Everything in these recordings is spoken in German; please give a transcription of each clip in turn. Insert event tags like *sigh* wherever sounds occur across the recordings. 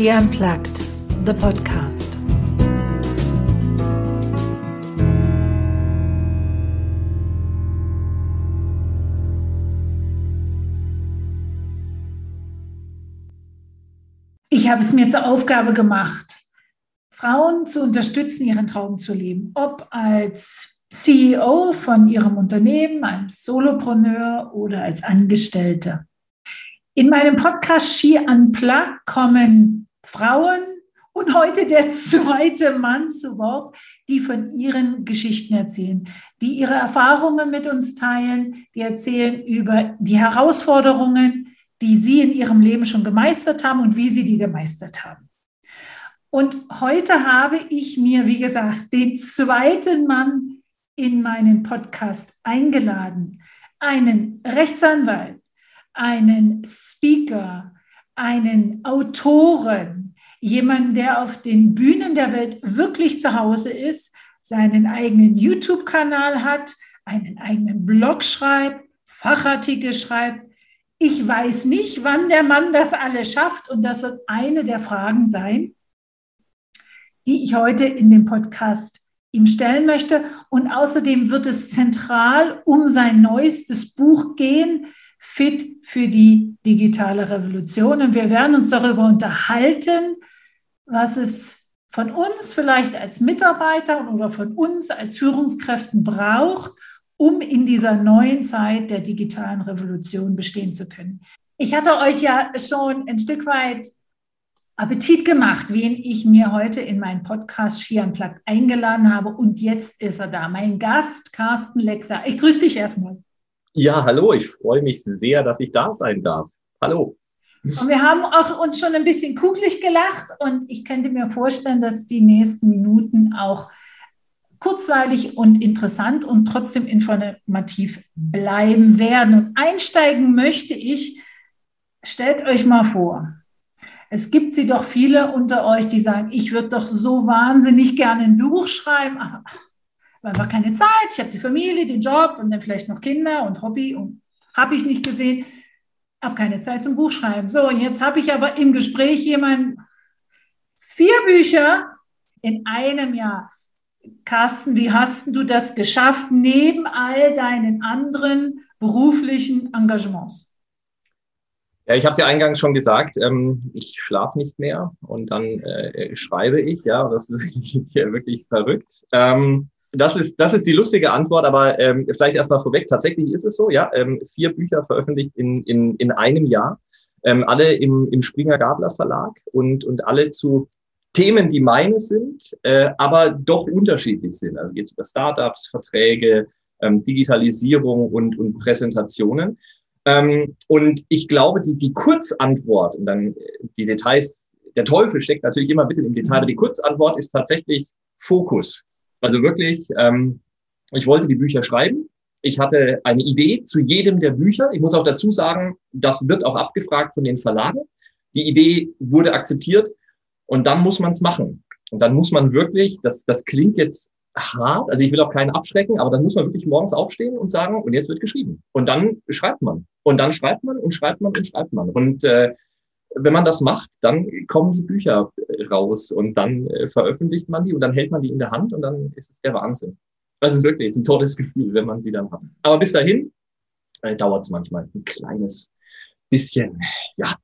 She Unplugged, the podcast. Ich habe es mir zur Aufgabe gemacht, Frauen zu unterstützen, ihren Traum zu leben. Ob als CEO von ihrem Unternehmen, als Solopreneur oder als Angestellte. In meinem Podcast She Unplugged kommen Frauen und heute der zweite Mann zu Wort, die von ihren Geschichten erzählen, die ihre Erfahrungen mit uns teilen, die erzählen über die Herausforderungen, die sie in ihrem Leben schon gemeistert haben und wie sie die gemeistert haben. Und heute habe ich mir, wie gesagt, den zweiten Mann in meinen Podcast eingeladen, einen Rechtsanwalt, einen Speaker, einen Autoren, jemanden, der auf den Bühnen der Welt wirklich zu Hause ist, seinen eigenen YouTube-Kanal hat, einen eigenen Blog schreibt, Fachartikel schreibt. Ich weiß nicht, wann der Mann das alles schafft und das wird eine der Fragen sein, die ich heute in dem Podcast ihm stellen möchte. Und außerdem wird es zentral um sein neuestes Buch gehen, fit für die digitale Revolution. Und wir werden uns darüber unterhalten, was es von uns vielleicht als Mitarbeiter oder von uns als Führungskräften braucht, um in dieser neuen Zeit der digitalen Revolution bestehen zu können. Ich hatte euch ja schon ein Stück weit Appetit gemacht, wen ich mir heute in meinen Podcast Unplugged eingeladen habe. Und jetzt ist er da, mein Gast, Carsten Lexer. Ich grüße dich erstmal. Ja, hallo, ich freue mich sehr, dass ich da sein darf. Hallo. Und wir haben auch uns schon ein bisschen kugelig gelacht und ich könnte mir vorstellen, dass die nächsten Minuten auch kurzweilig und interessant und trotzdem informativ bleiben werden. Und einsteigen möchte ich, stellt euch mal vor, es gibt sie doch viele unter euch, die sagen, ich würde doch so wahnsinnig gerne ein Buch schreiben, aber einfach keine Zeit. Ich habe die Familie, den Job und dann vielleicht noch Kinder und Hobby und habe ich nicht gesehen. Habe keine Zeit zum Buchschreiben. So, und jetzt habe ich aber im Gespräch jemanden, vier Bücher in einem Jahr. Carsten, wie hast du das geschafft, neben all deinen anderen beruflichen Engagements? Ja, ich habe es ja eingangs schon gesagt, ähm, ich schlafe nicht mehr und dann äh, schreibe ich, ja, das ist wirklich, *laughs* wirklich verrückt. Ähm, das ist, das ist die lustige Antwort, aber ähm, vielleicht erstmal vorweg. Tatsächlich ist es so, ja, ähm, vier Bücher veröffentlicht in, in, in einem Jahr, ähm, alle im, im Springer Gabler Verlag und, und alle zu Themen, die meine sind, äh, aber doch unterschiedlich sind. Also geht es über Startups, Verträge, ähm, Digitalisierung und, und Präsentationen. Ähm, und ich glaube, die, die Kurzantwort und dann die Details, der Teufel steckt natürlich immer ein bisschen im Detail, aber die Kurzantwort ist tatsächlich Fokus. Also wirklich, ähm, ich wollte die Bücher schreiben. Ich hatte eine Idee zu jedem der Bücher. Ich muss auch dazu sagen, das wird auch abgefragt von den Verlagen. Die Idee wurde akzeptiert und dann muss man es machen. Und dann muss man wirklich, das, das klingt jetzt hart, also ich will auch keinen abschrecken, aber dann muss man wirklich morgens aufstehen und sagen, und jetzt wird geschrieben. Und dann schreibt man. Und dann schreibt man und schreibt man und schreibt man. Und äh, wenn man das macht, dann kommen die Bücher raus und dann äh, veröffentlicht man die und dann hält man die in der Hand und dann ist es der Wahnsinn. Das ist wirklich ein tolles Gefühl, wenn man sie dann hat. Aber bis dahin äh, dauert es manchmal ein kleines bisschen. Ja,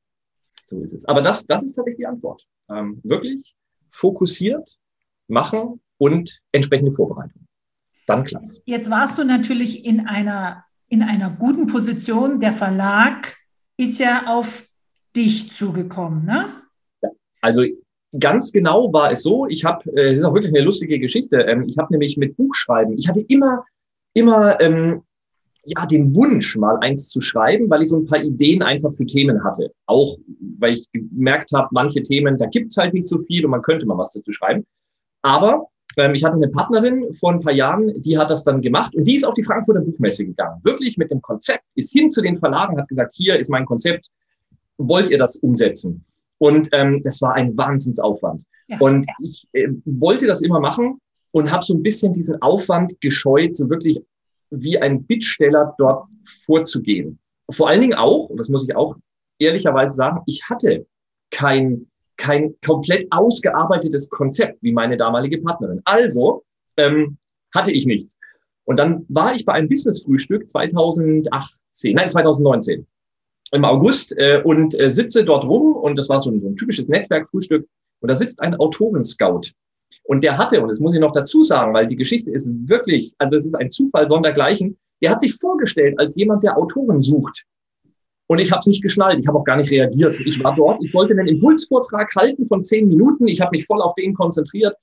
so ist es. Aber das, das ist tatsächlich die Antwort. Ähm, wirklich fokussiert machen und entsprechende Vorbereitung. Dann klappt Jetzt warst du natürlich in einer, in einer guten Position. Der Verlag ist ja auf dich zugekommen, ne? Also ganz genau war es so, ich habe, äh, das ist auch wirklich eine lustige Geschichte, ähm, ich habe nämlich mit Buchschreiben, ich hatte immer, immer ähm, ja, den Wunsch, mal eins zu schreiben, weil ich so ein paar Ideen einfach für Themen hatte. Auch weil ich gemerkt habe, manche Themen, da gibt's halt nicht so viel und man könnte mal was dazu schreiben. Aber ähm, ich hatte eine Partnerin vor ein paar Jahren, die hat das dann gemacht und die ist auf die Frankfurter Buchmesse gegangen. Wirklich mit dem Konzept, ist hin zu den Verlagen, hat gesagt, hier ist mein Konzept, wollt ihr das umsetzen? Und ähm, das war ein Wahnsinnsaufwand. Ja. Und ich äh, wollte das immer machen und habe so ein bisschen diesen Aufwand gescheut, so wirklich wie ein Bittsteller dort vorzugehen. Vor allen Dingen auch, und das muss ich auch ehrlicherweise sagen, ich hatte kein kein komplett ausgearbeitetes Konzept wie meine damalige Partnerin. Also ähm, hatte ich nichts. Und dann war ich bei einem Business-Frühstück 2018, nein, 2019 im August äh, und äh, sitze dort rum und das war so ein, so ein typisches Netzwerkfrühstück und da sitzt ein Autoren-Scout. Und der hatte, und das muss ich noch dazu sagen, weil die Geschichte ist wirklich, also das ist ein Zufall sondergleichen, der hat sich vorgestellt als jemand, der Autoren sucht. Und ich habe es nicht geschnallt, ich habe auch gar nicht reagiert. Ich war dort, ich wollte einen Impulsvortrag halten von zehn Minuten, ich habe mich voll auf den konzentriert.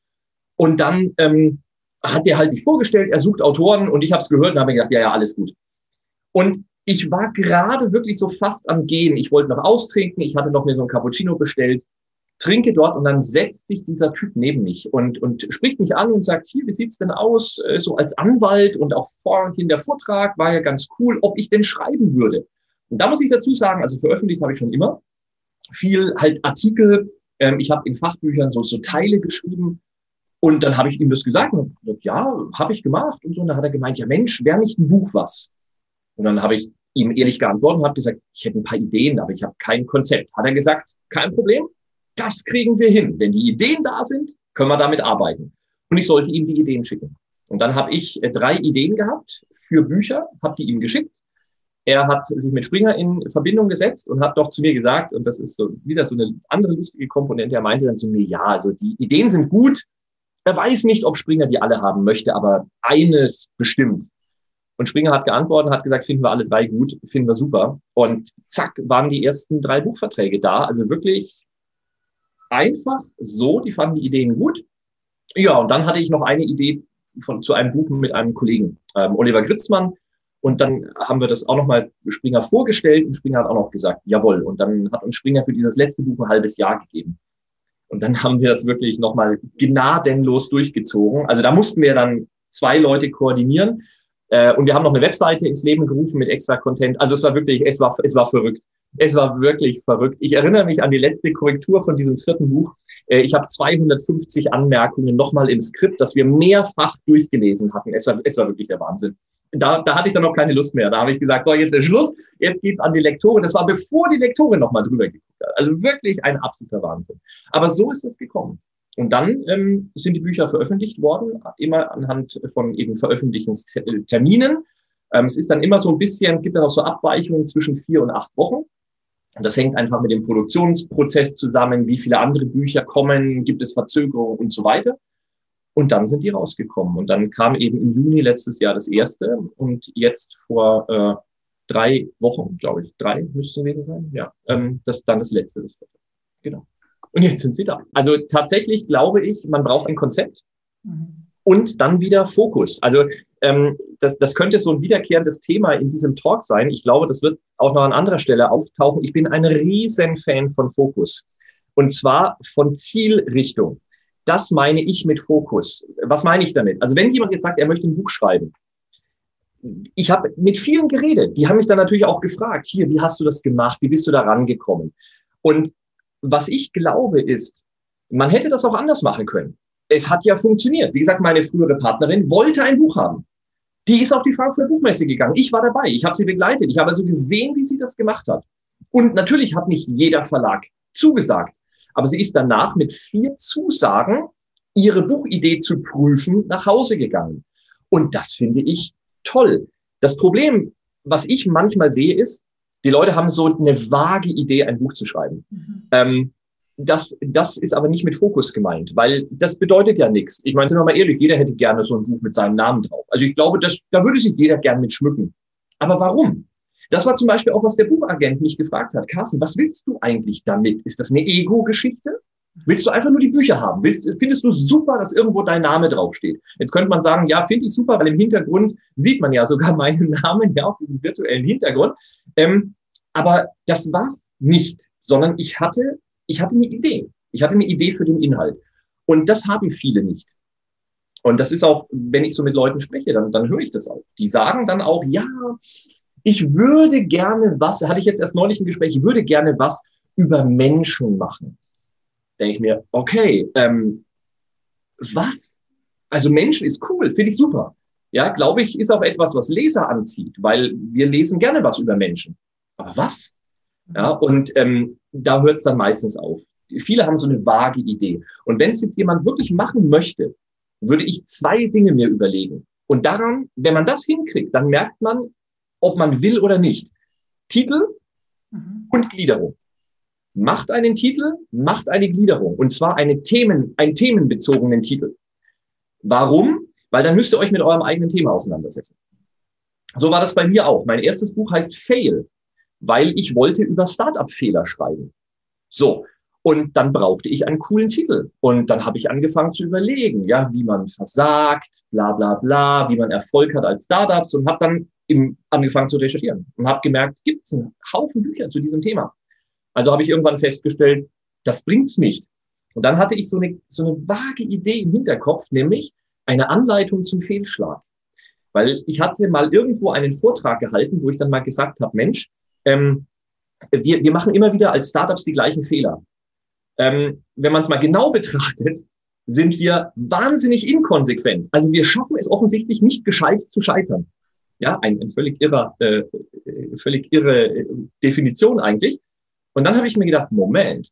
Und dann ähm, hat der halt sich vorgestellt, er sucht Autoren und ich habe es gehört und habe gedacht, ja, ja, alles gut. Und ich war gerade wirklich so fast am Gehen. Ich wollte noch austrinken, ich hatte noch mir so ein Cappuccino bestellt, trinke dort und dann setzt sich dieser Typ neben mich und, und spricht mich an und sagt, hier, wie sieht's denn aus, äh, so als Anwalt und auch vorhin der Vortrag war ja ganz cool, ob ich denn schreiben würde. Und da muss ich dazu sagen, also veröffentlicht habe ich schon immer viel halt Artikel. Ähm, ich habe in Fachbüchern so, so Teile geschrieben und dann habe ich ihm das gesagt und gesagt, ja, habe ich gemacht und so. Und dann hat er gemeint, ja Mensch, wäre nicht ein Buch was? Und dann habe ich ihm ehrlich geantwortet und habe gesagt, ich hätte ein paar Ideen, aber ich habe kein Konzept. Hat er gesagt, kein Problem, das kriegen wir hin. Wenn die Ideen da sind, können wir damit arbeiten. Und ich sollte ihm die Ideen schicken. Und dann habe ich äh, drei Ideen gehabt für Bücher, habe die ihm geschickt. Er hat sich mit Springer in Verbindung gesetzt und hat doch zu mir gesagt, und das ist so wieder so eine andere lustige Komponente, er meinte dann zu mir, ja, also die Ideen sind gut. Er weiß nicht, ob Springer die alle haben möchte, aber eines bestimmt. Und Springer hat geantwortet, hat gesagt, finden wir alle drei gut, finden wir super. Und zack, waren die ersten drei Buchverträge da. Also wirklich einfach so, die fanden die Ideen gut. Ja, und dann hatte ich noch eine Idee von, zu einem Buch mit einem Kollegen, ähm, Oliver Gritzmann. Und dann haben wir das auch nochmal Springer vorgestellt und Springer hat auch noch gesagt, jawohl. Und dann hat uns Springer für dieses letzte Buch ein halbes Jahr gegeben. Und dann haben wir das wirklich nochmal gnadenlos durchgezogen. Also da mussten wir dann zwei Leute koordinieren. Äh, und wir haben noch eine Webseite ins Leben gerufen mit extra Content. Also es war wirklich, es war, es war verrückt. Es war wirklich verrückt. Ich erinnere mich an die letzte Korrektur von diesem vierten Buch. Äh, ich habe 250 Anmerkungen nochmal im Skript, das wir mehrfach durchgelesen hatten. Es war, es war wirklich der Wahnsinn. Da, da hatte ich dann noch keine Lust mehr. Da habe ich gesagt, so, jetzt ist Schluss, jetzt geht's an die Lektorin. Das war bevor die Lektorin nochmal drüber geguckt hat. Also wirklich ein absoluter Wahnsinn. Aber so ist es gekommen. Und dann ähm, sind die Bücher veröffentlicht worden, immer anhand von eben Veröffentlichungsterminen. Ähm, es ist dann immer so ein bisschen, gibt dann auch so Abweichungen zwischen vier und acht Wochen. Das hängt einfach mit dem Produktionsprozess zusammen, wie viele andere Bücher kommen, gibt es Verzögerungen und so weiter. Und dann sind die rausgekommen. Und dann kam eben im Juni letztes Jahr das erste und jetzt vor äh, drei Wochen, glaube ich, drei müsste es gewesen sein, ja, ähm, das dann das letzte. Genau. Und jetzt sind sie da. Also tatsächlich glaube ich, man braucht ein Konzept mhm. und dann wieder Fokus. Also ähm, das, das könnte so ein wiederkehrendes Thema in diesem Talk sein. Ich glaube, das wird auch noch an anderer Stelle auftauchen. Ich bin ein riesen Fan von Fokus. Und zwar von Zielrichtung. Das meine ich mit Fokus. Was meine ich damit? Also wenn jemand jetzt sagt, er möchte ein Buch schreiben, ich habe mit vielen geredet. Die haben mich dann natürlich auch gefragt, hier, wie hast du das gemacht? Wie bist du da rangekommen? Und was ich glaube ist, man hätte das auch anders machen können. Es hat ja funktioniert. Wie gesagt, meine frühere Partnerin wollte ein Buch haben. Die ist auf die Frankfurter Buchmesse gegangen. Ich war dabei. Ich habe sie begleitet. Ich habe also gesehen, wie sie das gemacht hat. Und natürlich hat nicht jeder Verlag zugesagt. Aber sie ist danach mit vier Zusagen, ihre Buchidee zu prüfen, nach Hause gegangen. Und das finde ich toll. Das Problem, was ich manchmal sehe, ist, die Leute haben so eine vage Idee, ein Buch zu schreiben. Mhm. Ähm, das, das ist aber nicht mit Fokus gemeint, weil das bedeutet ja nichts. Ich meine, sind wir mal ehrlich, jeder hätte gerne so ein Buch mit seinem Namen drauf. Also ich glaube, das, da würde sich jeder gern mit schmücken. Aber warum? Das war zum Beispiel auch, was der Buchagent mich gefragt hat. Carsten, was willst du eigentlich damit? Ist das eine Ego-Geschichte? Willst du einfach nur die Bücher haben? Willst, findest du super, dass irgendwo dein Name draufsteht? Jetzt könnte man sagen, ja, finde ich super, weil im Hintergrund sieht man ja sogar *laughs* meinen Namen ja auf diesem virtuellen Hintergrund. Ähm, aber das war's nicht, sondern ich hatte, ich hatte eine Idee. Ich hatte eine Idee für den Inhalt. Und das haben viele nicht. Und das ist auch, wenn ich so mit Leuten spreche, dann, dann höre ich das auch. Die sagen dann auch, ja, ich würde gerne was, hatte ich jetzt erst neulich ein Gespräch, ich würde gerne was über Menschen machen. Denke ich mir, okay, ähm, was? Also Menschen ist cool, finde ich super. Ja, glaube ich, ist auch etwas, was Leser anzieht, weil wir lesen gerne was über Menschen. Aber was? Ja, und ähm, da hört es dann meistens auf. viele haben so eine vage Idee. Und wenn es jetzt jemand wirklich machen möchte, würde ich zwei Dinge mir überlegen. Und daran, wenn man das hinkriegt, dann merkt man, ob man will oder nicht. Titel mhm. und Gliederung. Macht einen Titel, macht eine Gliederung. Und zwar eine Themen, einen themenbezogenen Titel. Warum? Weil dann müsst ihr euch mit eurem eigenen Thema auseinandersetzen. So war das bei mir auch. Mein erstes Buch heißt Fail, weil ich wollte über Startup-Fehler schreiben. So. Und dann brauchte ich einen coolen Titel. Und dann habe ich angefangen zu überlegen, ja, wie man versagt, bla bla bla, wie man Erfolg hat als Startups und habe dann im, angefangen zu recherchieren und habe gemerkt, gibt es einen Haufen Bücher zu diesem Thema. Also habe ich irgendwann festgestellt, das bringt's nicht. Und dann hatte ich so eine, so eine vage Idee im Hinterkopf, nämlich eine Anleitung zum Fehlschlag. Weil ich hatte mal irgendwo einen Vortrag gehalten, wo ich dann mal gesagt habe, Mensch, ähm, wir, wir machen immer wieder als Startups die gleichen Fehler. Ähm, wenn man es mal genau betrachtet, sind wir wahnsinnig inkonsequent. Also wir schaffen es offensichtlich nicht gescheit zu scheitern. Ja, ein, ein völlig irrer, äh, völlig irre Definition eigentlich. Und dann habe ich mir gedacht, Moment,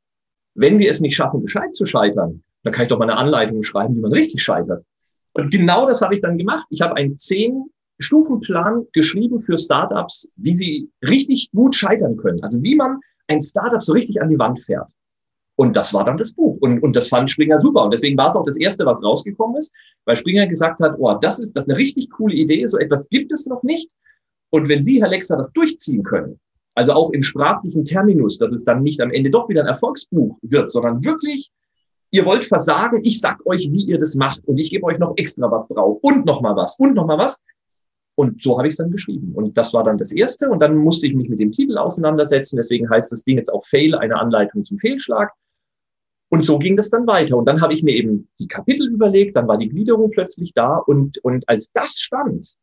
wenn wir es nicht schaffen, gescheit zu scheitern, dann kann ich doch mal eine Anleitung schreiben, wie man richtig scheitert. Und genau das habe ich dann gemacht. Ich habe einen zehn Stufenplan geschrieben für Startups, wie sie richtig gut scheitern können. Also wie man ein Startup so richtig an die Wand fährt. Und das war dann das Buch. Und, und das fand Springer super. Und deswegen war es auch das Erste, was rausgekommen ist, weil Springer gesagt hat, oh, das ist, das ist eine richtig coole Idee, so etwas gibt es noch nicht. Und wenn Sie, Herr Lexer, das durchziehen können, also auch im sprachlichen Terminus, dass es dann nicht am Ende doch wieder ein Erfolgsbuch wird, sondern wirklich, ihr wollt versagen, ich sag euch, wie ihr das macht und ich gebe euch noch extra was drauf und noch mal was und noch mal was. Und so habe ich es dann geschrieben. Und das war dann das Erste. Und dann musste ich mich mit dem Titel auseinandersetzen. Deswegen heißt das Ding jetzt auch Fail, eine Anleitung zum Fehlschlag. Und so ging das dann weiter. Und dann habe ich mir eben die Kapitel überlegt, dann war die Gliederung plötzlich da. Und, und als das stand,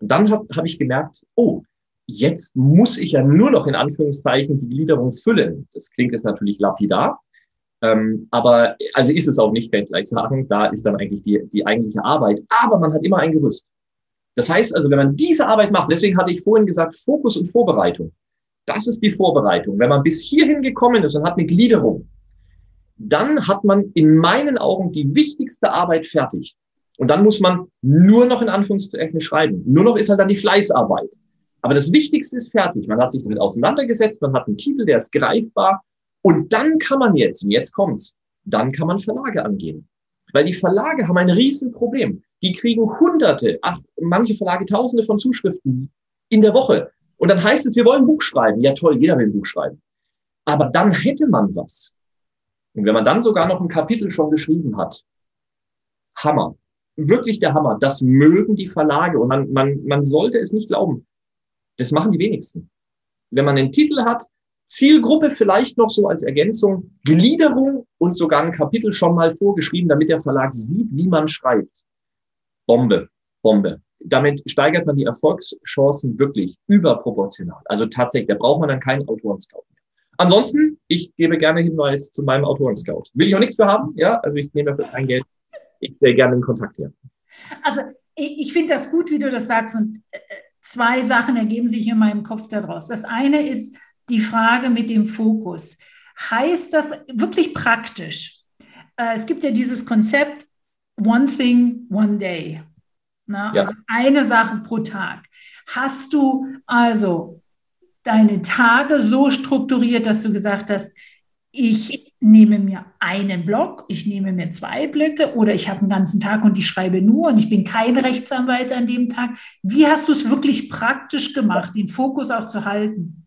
dann habe hab ich gemerkt, oh, jetzt muss ich ja nur noch in Anführungszeichen die Gliederung füllen. Das klingt jetzt natürlich lapidar. Ähm, aber also ist es auch nicht, kann ich gleich sagen. Da ist dann eigentlich die, die eigentliche Arbeit. Aber man hat immer ein Gerüst. Das heißt also, wenn man diese Arbeit macht, deswegen hatte ich vorhin gesagt, Fokus und Vorbereitung. Das ist die Vorbereitung. Wenn man bis hierhin gekommen ist und hat eine Gliederung, dann hat man in meinen Augen die wichtigste Arbeit fertig. Und dann muss man nur noch in Anführungszeichen schreiben. Nur noch ist halt dann die Fleißarbeit. Aber das Wichtigste ist fertig. Man hat sich damit auseinandergesetzt, man hat einen Titel, der ist greifbar. Und dann kann man jetzt, und jetzt kommt's, dann kann man Verlage angehen. Weil die Verlage haben ein Riesenproblem. Die kriegen hunderte, ach, manche Verlage tausende von Zuschriften in der Woche. Und dann heißt es, wir wollen ein Buch schreiben. Ja toll, jeder will ein Buch schreiben. Aber dann hätte man was. Und wenn man dann sogar noch ein Kapitel schon geschrieben hat, Hammer. Wirklich der Hammer. Das mögen die Verlage. Und man, man, man sollte es nicht glauben. Das machen die wenigsten. Wenn man einen Titel hat, Zielgruppe vielleicht noch so als Ergänzung, Gliederung und sogar ein Kapitel schon mal vorgeschrieben, damit der Verlag sieht, wie man schreibt. Bombe, Bombe. Damit steigert man die Erfolgschancen wirklich überproportional. Also tatsächlich, da braucht man dann keinen Autoren-Scout mehr. Ansonsten, ich gebe gerne Hinweis zu meinem Autoren-Scout. Will ich auch nichts für haben, ja, also ich nehme dafür kein Geld. Ich stelle gerne in Kontakt her. Also ich, ich finde das gut, wie du das sagst und äh, zwei Sachen ergeben sich in meinem Kopf daraus. Das eine ist die Frage mit dem Fokus. Heißt das wirklich praktisch? Äh, es gibt ja dieses Konzept One Thing, One Day. Na, ja. Also eine Sache pro Tag. Hast du also deine Tage so strukturiert, dass du gesagt hast, ich nehme mir einen Block, ich nehme mir zwei Blöcke oder ich habe einen ganzen Tag und ich schreibe nur und ich bin kein Rechtsanwalt an dem Tag. Wie hast du es wirklich praktisch gemacht, den Fokus auch zu halten?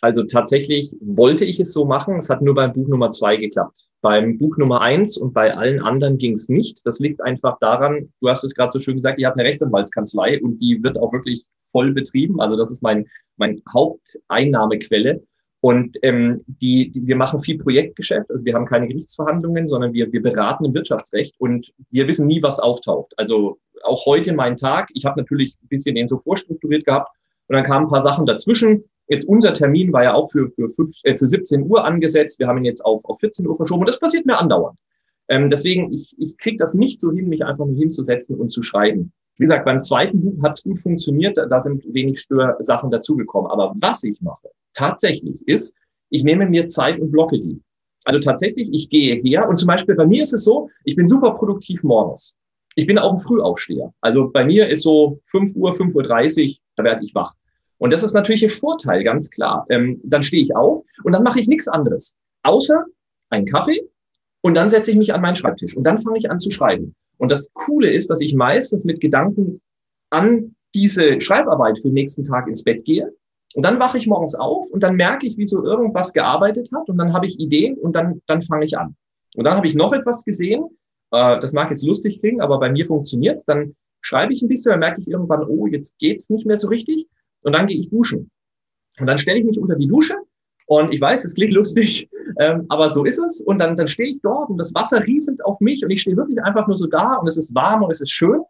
Also tatsächlich wollte ich es so machen. Es hat nur beim Buch Nummer zwei geklappt. Beim Buch Nummer eins und bei allen anderen ging es nicht. Das liegt einfach daran, du hast es gerade so schön gesagt, ihr habt eine Rechtsanwaltskanzlei und die wird auch wirklich voll betrieben. Also das ist mein, mein Haupteinnahmequelle. Und ähm, die, die, wir machen viel Projektgeschäft, also wir haben keine Gerichtsverhandlungen, sondern wir, wir beraten im Wirtschaftsrecht und wir wissen nie, was auftaucht. Also auch heute mein Tag, ich habe natürlich ein bisschen den so vorstrukturiert gehabt und dann kamen ein paar Sachen dazwischen. Jetzt unser Termin war ja auch für, für, fünf, äh, für 17 Uhr angesetzt. Wir haben ihn jetzt auf, auf 14 Uhr verschoben und das passiert mir andauernd. Ähm, deswegen, ich, ich kriege das nicht so hin, mich einfach nur hinzusetzen und zu schreiben. Wie gesagt, beim zweiten Buch hat es gut funktioniert, da sind wenig Störsachen dazugekommen. Aber was ich mache, tatsächlich ist, ich nehme mir Zeit und blocke die. Also tatsächlich, ich gehe her und zum Beispiel bei mir ist es so, ich bin super produktiv morgens. Ich bin auch ein Frühaufsteher. Also bei mir ist so 5 Uhr, 5.30 Uhr, da werde ich wach. Und das ist natürlich ein Vorteil, ganz klar. Ähm, dann stehe ich auf und dann mache ich nichts anderes, außer einen Kaffee und dann setze ich mich an meinen Schreibtisch und dann fange ich an zu schreiben. Und das Coole ist, dass ich meistens mit Gedanken an diese Schreibarbeit für den nächsten Tag ins Bett gehe. Und dann wache ich morgens auf und dann merke ich, wie so irgendwas gearbeitet hat und dann habe ich Ideen und dann, dann fange ich an. Und dann habe ich noch etwas gesehen, äh, das mag jetzt lustig klingen, aber bei mir funktioniert's. Dann schreibe ich ein bisschen, dann merke ich irgendwann, oh, jetzt geht's nicht mehr so richtig und dann gehe ich duschen. Und dann stelle ich mich unter die Dusche und ich weiß, es klingt lustig, ähm, aber so ist es. Und dann, dann stehe ich dort und das Wasser rieselt auf mich und ich stehe wirklich einfach nur so da und es ist warm und es ist schön.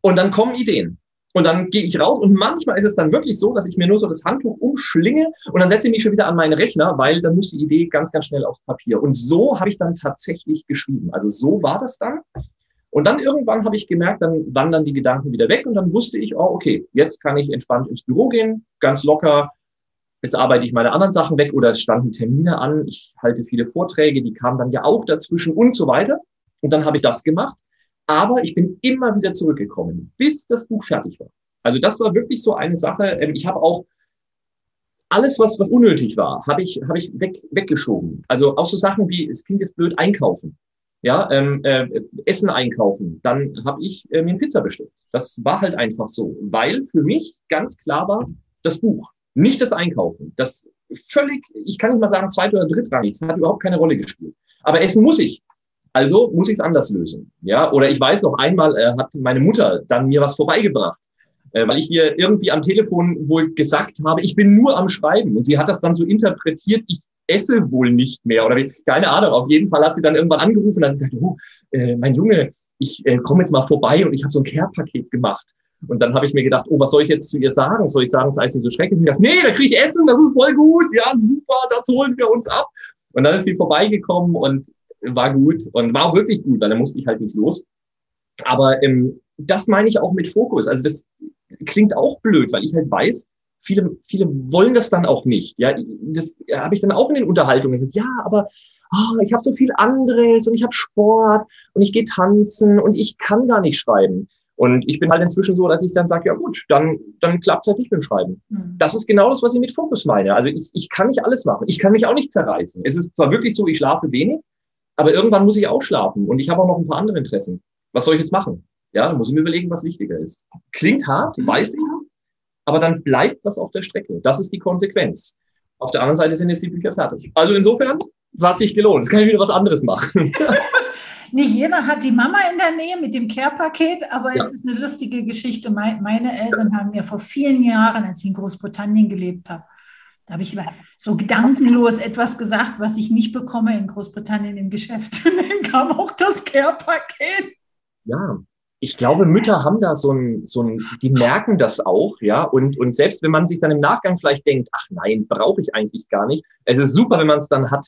Und dann kommen Ideen. Und dann gehe ich raus und manchmal ist es dann wirklich so, dass ich mir nur so das Handtuch umschlinge und dann setze ich mich schon wieder an meinen Rechner, weil dann muss die Idee ganz, ganz schnell aufs Papier. Und so habe ich dann tatsächlich geschrieben. Also so war das dann. Und dann irgendwann habe ich gemerkt, dann wandern die Gedanken wieder weg und dann wusste ich, oh, okay, jetzt kann ich entspannt ins Büro gehen, ganz locker. Jetzt arbeite ich meine anderen Sachen weg oder es standen Termine an. Ich halte viele Vorträge, die kamen dann ja auch dazwischen und so weiter. Und dann habe ich das gemacht. Aber ich bin immer wieder zurückgekommen, bis das Buch fertig war. Also das war wirklich so eine Sache. Ähm, ich habe auch alles, was, was unnötig war, habe ich, habe ich weg, weggeschoben. Also auch so Sachen wie, es klingt jetzt blöd, einkaufen. Ja, ähm, äh, Essen einkaufen. Dann habe ich äh, mir eine Pizza bestellt. Das war halt einfach so, weil für mich ganz klar war, das Buch, nicht das Einkaufen. Das völlig, ich kann nicht mal sagen, zweit- oder drittrangig. Das hat überhaupt keine Rolle gespielt. Aber essen muss ich. Also muss ich es anders lösen. Ja, oder ich weiß noch einmal äh, hat meine Mutter dann mir was vorbeigebracht, äh, weil ich hier irgendwie am Telefon wohl gesagt habe, ich bin nur am Schreiben und sie hat das dann so interpretiert, ich esse wohl nicht mehr oder keine Ahnung. Auf jeden Fall hat sie dann irgendwann angerufen und hat gesagt, oh, äh, mein Junge, ich äh, komme jetzt mal vorbei und ich habe so ein Care-Paket gemacht. Und dann habe ich mir gedacht, oh, was soll ich jetzt zu ihr sagen? Soll ich sagen, es ist nicht so schrecklich? Und ich dachte, nee, da kriege ich Essen, das ist voll gut, ja, super, das holen wir uns ab. Und dann ist sie vorbeigekommen und war gut und war auch wirklich gut, weil da musste ich halt nicht los. Aber ähm, das meine ich auch mit Fokus. Also das klingt auch blöd, weil ich halt weiß, viele, viele wollen das dann auch nicht. Ja, das habe ich dann auch in den Unterhaltungen gesagt. Ja, aber oh, ich habe so viel anderes und ich habe Sport und ich gehe tanzen und ich kann gar nicht schreiben. Und ich bin halt inzwischen so, dass ich dann sage, ja gut, dann, dann klappt es halt nicht mit dem Schreiben. Mhm. Das ist genau das, was ich mit Fokus meine. Also ich, ich kann nicht alles machen. Ich kann mich auch nicht zerreißen. Es ist zwar wirklich so, ich schlafe wenig, aber irgendwann muss ich auch schlafen und ich habe auch noch ein paar andere Interessen. Was soll ich jetzt machen? Ja, dann muss ich mir überlegen, was wichtiger ist. Klingt hart, weiß ich, aber dann bleibt was auf der Strecke. Das ist die Konsequenz. Auf der anderen Seite sind jetzt die Bücher fertig. Also insofern, es hat sich gelohnt. Jetzt kann ich wieder was anderes machen. *laughs* Nicht jeder hat die Mama in der Nähe mit dem Care-Paket, aber ja. es ist eine lustige Geschichte. Meine Eltern haben mir vor vielen Jahren, als ich in Großbritannien gelebt habe, da habe ich so gedankenlos etwas gesagt, was ich nicht bekomme in Großbritannien im Geschäft. *laughs* Und dann kam auch das Care-Paket. Ja, ich glaube, Mütter haben da so ein, so ein, die merken das auch, ja. Und, und selbst wenn man sich dann im Nachgang vielleicht denkt, ach nein, brauche ich eigentlich gar nicht. Es ist super, wenn man es dann hat.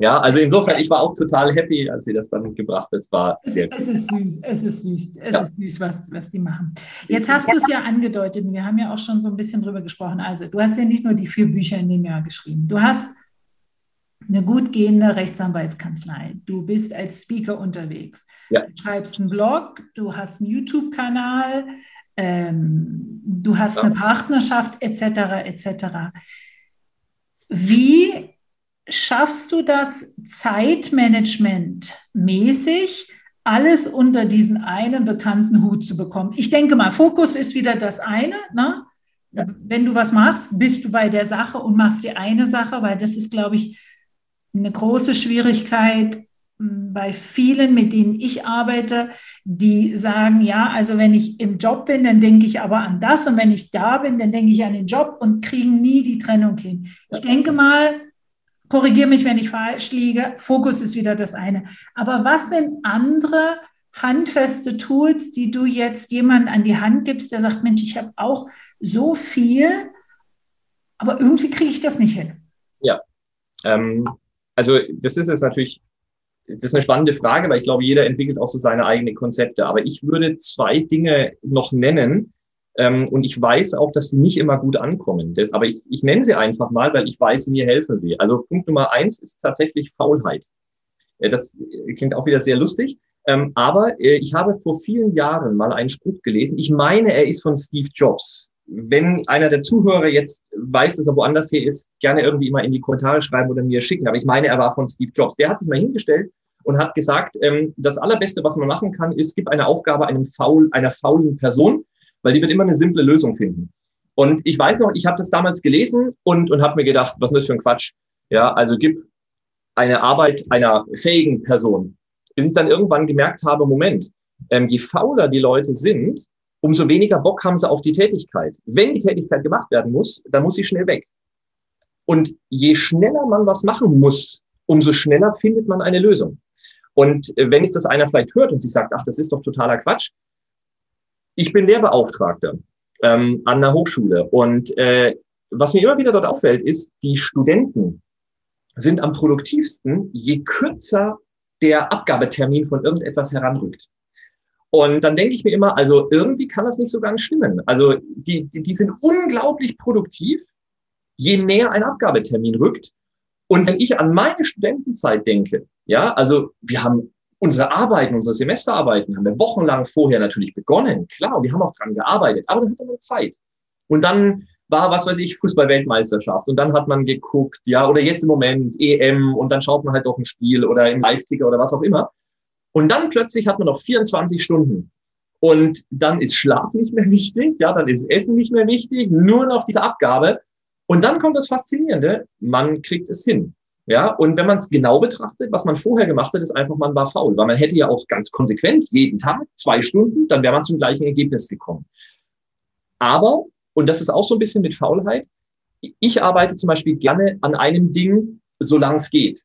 Ja, also insofern, ich war auch total happy, als sie das dann gebracht hat. Es war es, es ist süß, es ist süß, es ja. ist süß, was, was die machen. Jetzt hast du es ja angedeutet, wir haben ja auch schon so ein bisschen drüber gesprochen. Also, du hast ja nicht nur die vier Bücher in dem Jahr geschrieben. Du hast eine gut gehende Rechtsanwaltskanzlei. Du bist als Speaker unterwegs. Ja. Du schreibst einen Blog, du hast einen YouTube-Kanal, ähm, du hast ja. eine Partnerschaft etc. etc. Wie schaffst du das zeitmanagement-mäßig, alles unter diesen einen bekannten Hut zu bekommen? Ich denke mal, Fokus ist wieder das eine. Ne? Ja. Wenn du was machst, bist du bei der Sache und machst die eine Sache, weil das ist, glaube ich, eine große Schwierigkeit hm, bei vielen, mit denen ich arbeite, die sagen, ja, also wenn ich im Job bin, dann denke ich aber an das und wenn ich da bin, dann denke ich an den Job und kriegen nie die Trennung hin. Ich denke mal, korrigiere mich, wenn ich falsch liege, Fokus ist wieder das eine. Aber was sind andere handfeste Tools, die du jetzt jemand an die Hand gibst, der sagt, Mensch, ich habe auch so viel, aber irgendwie kriege ich das nicht hin? Ja, ähm, also das ist jetzt natürlich, das ist eine spannende Frage, weil ich glaube, jeder entwickelt auch so seine eigenen Konzepte. Aber ich würde zwei Dinge noch nennen, Ähm, und ich weiß auch, dass die nicht immer gut ankommen. Das, aber ich, ich nenne sie einfach mal, weil ich weiß, mir helfen sie. Also Punkt Nummer eins ist tatsächlich Faulheit. Äh, das klingt auch wieder sehr lustig. Ähm, aber äh, ich habe vor vielen Jahren mal einen Spruch gelesen. Ich meine, er ist von Steve Jobs. Wenn einer der Zuhörer jetzt weiß, dass er woanders hier ist, gerne irgendwie mal in die Kommentare schreiben oder mir schicken. Aber ich meine, er war von Steve Jobs. Der hat sich mal hingestellt und hat gesagt, ähm, das Allerbeste, was man machen kann, ist, gib eine Aufgabe einem faul, einer faulen Person, weil die wird immer eine simple Lösung finden. Und ich weiß noch, ich habe das damals gelesen und, und habe mir gedacht, was ist das für ein Quatsch? Ja, also gib eine Arbeit einer fähigen Person. Bis ich dann irgendwann gemerkt habe, Moment, ähm, je fauler die Leute sind, umso weniger Bock haben sie auf die Tätigkeit. Wenn die Tätigkeit gemacht werden muss, dann muss sie schnell weg. Und je schneller man was machen muss, umso schneller findet man eine Lösung. Und äh, wenn es das einer vielleicht hört und sich sagt, ach, das ist doch totaler Quatsch. Ich bin Lehrbeauftragter ähm, an der Hochschule und äh, was mir immer wieder dort auffällt, ist, die Studenten sind am produktivsten, je kürzer der Abgabetermin von irgendetwas heranrückt. Und dann denke ich mir immer, also irgendwie kann das nicht so ganz stimmen. Also die, die, die sind unglaublich produktiv, je näher ein Abgabetermin rückt. Und wenn ich an meine Studentenzeit denke, ja, also wir haben unsere Arbeiten, unsere Semesterarbeiten haben wir wochenlang vorher natürlich begonnen, klar, wir haben auch dran gearbeitet, aber dann hat man Zeit. Und dann war, was weiß ich, Fußball-Weltmeisterschaft und dann hat man geguckt, ja, oder jetzt im Moment EM und dann schaut man halt doch ein Spiel oder im Live-Ticker oder was auch immer. Und dann plötzlich hat man noch 24 Stunden. Und dann ist Schlaf nicht mehr wichtig, ja, dann ist Essen nicht mehr wichtig, nur noch diese Abgabe. Und dann kommt das Faszinierende, man kriegt es hin. Ja, und wenn man es genau betrachtet, was man vorher gemacht hat, ist einfach, man war faul, weil man hätte ja auch ganz konsequent jeden Tag zwei Stunden, dann wäre man zum gleichen Ergebnis gekommen. Aber, und das ist auch so ein bisschen mit Faulheit, ich arbeite zum Beispiel gerne an einem Ding, solange es geht.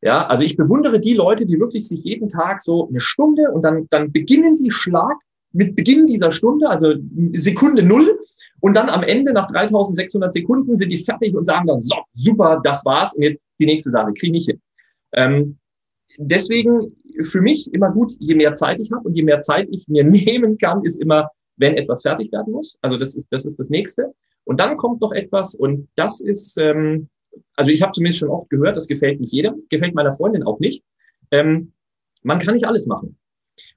Ja, also ich bewundere die Leute, die wirklich sich jeden Tag so eine Stunde und dann, dann beginnen die Schlag mit Beginn dieser Stunde, also Sekunde null, und dann am Ende, nach 3600 Sekunden, sind die fertig und sagen dann, so, super, das war's. Und jetzt die nächste Sache, kriege ich hin. Ähm, deswegen für mich immer gut, je mehr Zeit ich habe und je mehr Zeit ich mir *laughs* nehmen kann, ist immer, wenn etwas fertig werden muss. Also das ist das, ist das Nächste. Und dann kommt noch etwas und das ist, ähm, also ich habe zumindest schon oft gehört, das gefällt nicht jedem, gefällt meiner Freundin auch nicht. Ähm, man kann nicht alles machen.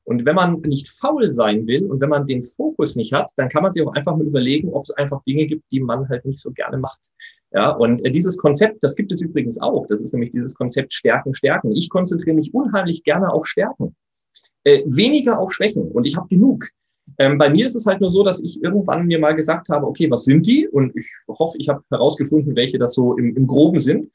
Und wenn man nicht faul sein will und wenn man den Fokus nicht hat, dann kann man sich auch einfach mal überlegen, ob es einfach Dinge gibt, die man halt nicht so gerne macht. Ja, und äh, dieses Konzept, das gibt es übrigens auch. Das ist nämlich dieses Konzept Stärken, Stärken. Ich konzentriere mich unheimlich gerne auf Stärken, äh, weniger auf Schwächen. Und ich habe genug. Ähm, bei mir ist es halt nur so, dass ich irgendwann mir mal gesagt habe, okay, was sind die? Und ich hoffe, ich habe herausgefunden, welche das so im, im Groben sind.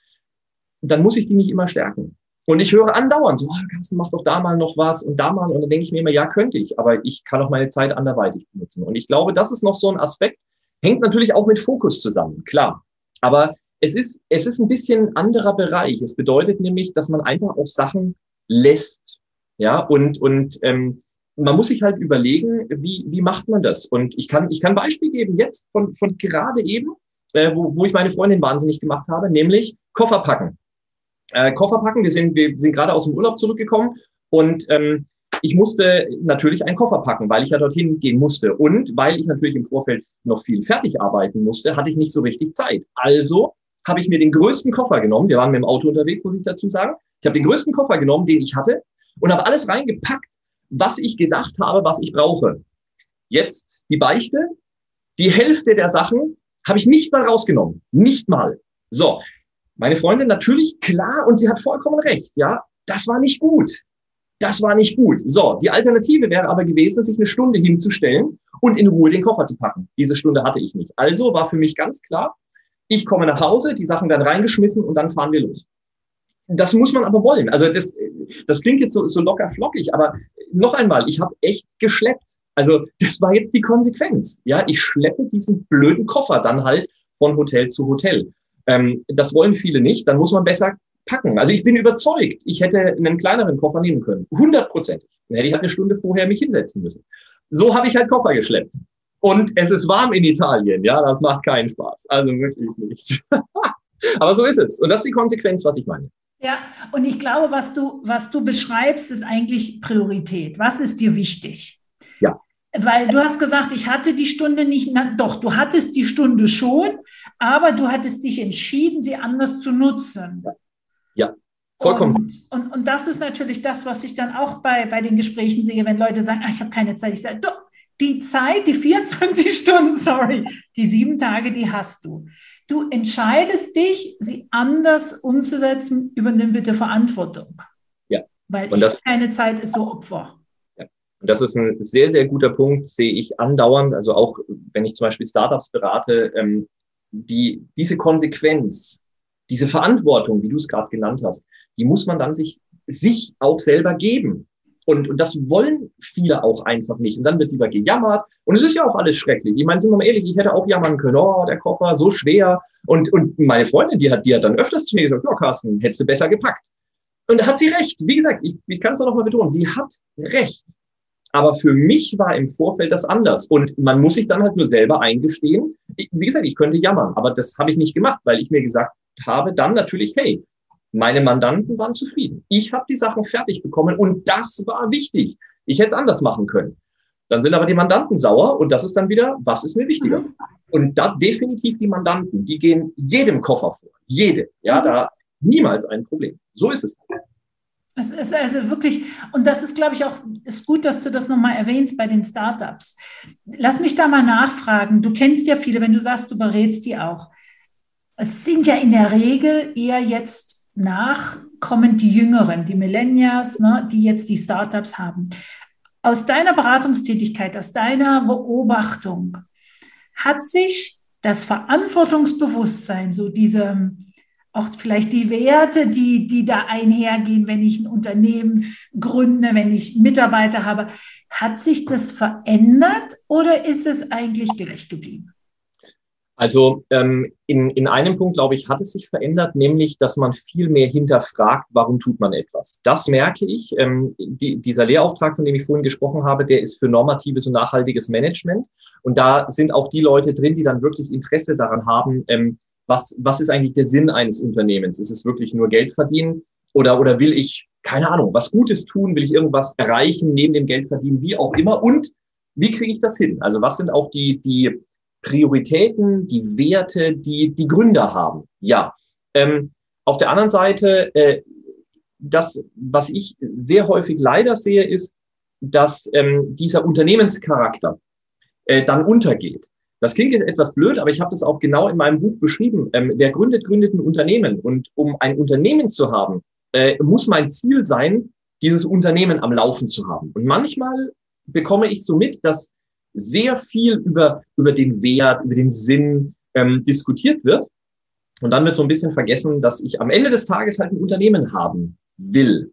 Dann muss ich die nicht immer stärken. Und ich höre andauernd so, oh, Carsten, mach doch da mal noch was und da mal. Und dann denke ich mir immer, ja, könnte ich, aber ich kann auch meine Zeit anderweitig benutzen. Und ich glaube, das ist noch so ein Aspekt, hängt natürlich auch mit Fokus zusammen, klar. Aber es ist, es ist ein bisschen anderer Bereich. Es bedeutet nämlich, dass man einfach auch Sachen lässt. Ja, und, und ähm, man muss sich halt überlegen, wie, wie macht man das? Und ich kann, ich kann ein Beispiel geben, jetzt von, von gerade eben, äh, wo, wo ich meine Freundin wahnsinnig gemacht habe, nämlich Koffer packen äh, Koffer packen. Wir sind, wir sind gerade aus dem Urlaub zurückgekommen und ähm, ich musste natürlich einen Koffer packen, weil ich ja dorthin gehen musste. Und weil ich natürlich im Vorfeld noch viel fertig arbeiten musste, hatte ich nicht so richtig Zeit. Also habe ich mir den größten Koffer genommen. Wir waren mit dem Auto unterwegs, muss ich dazu sagen. Ich habe den größten Koffer genommen, den ich hatte, und habe alles reingepackt, was ich gedacht habe, was ich brauche. Jetzt die Beichte. Die Hälfte der Sachen habe ich nicht mal rausgenommen. Nicht mal. So, meine Freundin natürlich klar und sie hat vollkommen recht. Ja, das war nicht gut. Das war nicht gut. So, die Alternative wäre aber gewesen, sich eine Stunde hinzustellen und in Ruhe den Koffer zu packen. Diese Stunde hatte ich nicht. Also war für mich ganz klar, ich komme nach Hause, die Sachen werden reingeschmissen und dann fahren wir los. Das muss man aber wollen. Also das, das klingt jetzt so, so locker flockig, aber noch einmal, ich habe echt geschleppt. Also das war jetzt die Konsequenz. Ja, ich schleppe diesen blöden Koffer dann halt von Hotel zu Hotel. Ähm, das wollen viele nicht, dann muss man besser packen. Also ich bin überzeugt, ich hätte einen kleineren Koffer nehmen können. Hundertprozentig. Dann hätte ich halt eine Stunde vorher mich hinsetzen müssen. So habe ich halt Koffer geschleppt. Und es ist warm in Italien, ja, das macht keinen Spaß. Also wirklich nicht. *laughs* Aber so ist es. Und das ist die Konsequenz, was ich meine. Ja, und ich glaube, was du, was du beschreibst, ist eigentlich Priorität. Was ist dir wichtig? Ja. Weil du hast gesagt, ich hatte die Stunde nicht, na, doch, du hattest die Stunde schon, aber du hattest dich entschieden, sie anders zu nutzen. Ja, vollkommen. Und, und, und das ist natürlich das, was ich dann auch bei, bei den Gesprächen sehe, wenn Leute sagen, ach, ich habe keine Zeit. Ich sage, doch, die Zeit, die *laughs* 24 Stunden, sorry, die sieben Tage, die hast du. Du entscheidest dich, sie anders umzusetzen, übernimm bitte Verantwortung. Ja. Weil und ich das, keine Zeit ist so Opfer. Ja. Und das ist ein sehr, sehr guter Punkt, sehe ich andauernd. Also auch, wenn ich zum Beispiel Startups berate, ähm, die, diese Konsequenz, diese Verantwortung, wie du es gerade genannt hast, die muss man dann sich, sich auch selber geben. Und, und das wollen viele auch einfach nicht. Und dann wird lieber gejammert. Und es ist ja auch alles schrecklich. Ich meine, sind wir mal ehrlich, ich hätte auch jammern können, oh, der Koffer, so schwer. Und, und meine Freundin, die hat, die hat dann öfters zu mir gesagt, ja, Carsten, hättest du besser gepackt. Und da hat sie recht. Wie gesagt, ich, ich kann es noch mal betonen, sie hat recht. Aber für mich war im Vorfeld das anders. Und man muss sich dann halt nur selber eingestehen. Wie gesagt, ich könnte jammern, aber das habe ich nicht gemacht, weil ich mir gesagt habe, dann natürlich, hey, meine Mandanten waren zufrieden. Ich habe die Sachen fertig bekommen und das war wichtig. Ich hätte es anders machen können. Dann sind aber die Mandanten sauer und das ist dann wieder, was ist mir wichtiger? Mhm. Und da definitiv die Mandanten, die gehen jedem Koffer vor. Jede. Ja, da niemals ein Problem. So ist es. Es ist also wirklich, und das ist, glaube ich, auch ist gut, dass du das nochmal erwähnst bei den Startups. Lass mich da mal nachfragen. Du kennst ja viele, wenn du sagst, du berätst die auch. Es sind ja in der Regel eher jetzt nachkommen die Jüngeren, die Millennials, ne, die jetzt die Startups haben. Aus deiner Beratungstätigkeit, aus deiner Beobachtung, hat sich das Verantwortungsbewusstsein, so diese, auch vielleicht die Werte, die, die da einhergehen, wenn ich ein Unternehmen gründe, wenn ich Mitarbeiter habe, hat sich das verändert oder ist es eigentlich gerecht geblieben? Also ähm, in, in einem Punkt, glaube ich, hat es sich verändert, nämlich, dass man viel mehr hinterfragt, warum tut man etwas. Das merke ich. Ähm, die, dieser Lehrauftrag, von dem ich vorhin gesprochen habe, der ist für normatives und nachhaltiges Management. Und da sind auch die Leute drin, die dann wirklich Interesse daran haben, ähm, was, was ist eigentlich der Sinn eines Unternehmens? Ist es wirklich nur Geld verdienen? Oder, oder will ich, keine Ahnung, was Gutes tun? Will ich irgendwas erreichen neben dem Geld verdienen? Wie auch immer. Und wie kriege ich das hin? Also was sind auch die, die Prioritäten, die Werte, die die Gründer haben. Ja. Ähm, auf der anderen Seite, äh, das, was ich sehr häufig leider sehe, ist, dass ähm, dieser Unternehmenscharakter äh, dann untergeht. Das klingt jetzt etwas blöd, aber ich habe das auch genau in meinem Buch beschrieben. Ähm, wer gründet, gründet ein Unternehmen. Und um ein Unternehmen zu haben, äh, muss mein Ziel sein, dieses Unternehmen am Laufen zu haben. Und manchmal bekomme ich so mit, dass sehr viel über, über den Wert, über den Sinn ähm, diskutiert wird. Und dann wird so ein bisschen vergessen, dass ich am Ende des Tages halt ein Unternehmen haben will.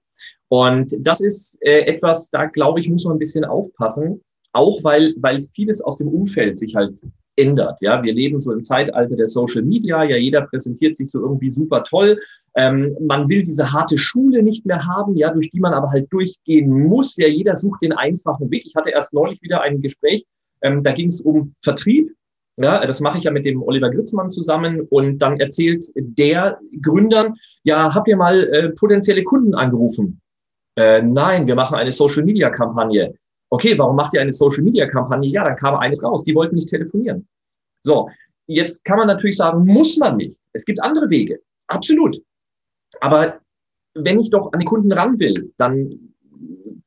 Und das ist äh, etwas, da glaube ich, muss man ein bisschen aufpassen, auch weil, weil vieles aus dem Umfeld sich halt ändert. Ja, wir leben so im Zeitalter der Social Media. Ja, jeder präsentiert sich so irgendwie super toll. Ähm, man will diese harte Schule nicht mehr haben, ja, durch die man aber halt durchgehen muss. Ja, jeder sucht den einfachen Weg. Ich hatte erst neulich wieder ein Gespräch, ähm, da ging es um Vertrieb. Ja, das mache ich ja mit dem Oliver Gritzmann zusammen und dann erzählt der Gründern, ja, habt ihr mal äh, potenzielle Kunden angerufen? Äh, nein, wir machen eine Social Media Kampagne. Okay, warum macht ihr eine Social Media Kampagne? Ja, dann kam eines raus, die wollten nicht telefonieren. So, jetzt kann man natürlich sagen, muss man nicht. Es gibt andere Wege. Absolut. Aber wenn ich doch an die Kunden ran will, dann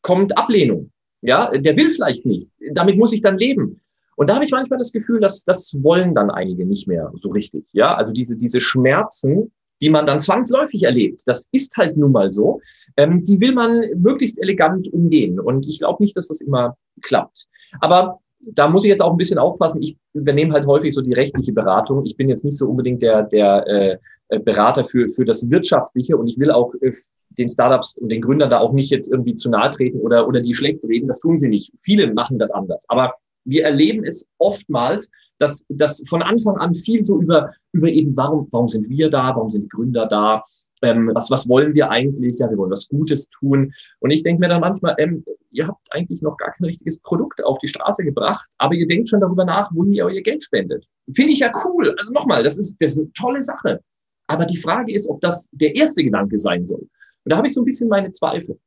kommt Ablehnung. Ja, der will vielleicht nicht. Damit muss ich dann leben. Und da habe ich manchmal das Gefühl, dass das wollen dann einige nicht mehr so richtig. Ja, also diese, diese Schmerzen, die man dann zwangsläufig erlebt, das ist halt nun mal so, ähm, die will man möglichst elegant umgehen. Und ich glaube nicht, dass das immer klappt. Aber da muss ich jetzt auch ein bisschen aufpassen. Ich übernehme halt häufig so die rechtliche Beratung. Ich bin jetzt nicht so unbedingt der, der äh, äh, Berater für, für das Wirtschaftliche und ich will auch äh, den Startups und den Gründern da auch nicht jetzt irgendwie zu nahe treten oder, oder die schlecht reden. Das tun sie nicht. Viele machen das anders. Aber wir erleben es oftmals, dass, dass von Anfang an viel so über, über eben, warum, warum sind wir da? Warum sind die Gründer da? Ähm, was, was wollen wir eigentlich? Ja, wir wollen was Gutes tun. Und ich denke mir dann manchmal, ähm, ihr habt eigentlich noch gar kein richtiges Produkt auf die Straße gebracht, aber ihr denkt schon darüber nach, wo ihr euer Geld spendet. Finde ich ja cool. Also nochmal, das ist, das ist eine tolle Sache. Aber die Frage ist, ob das der erste Gedanke sein soll. Und da habe ich so ein bisschen meine Zweifel.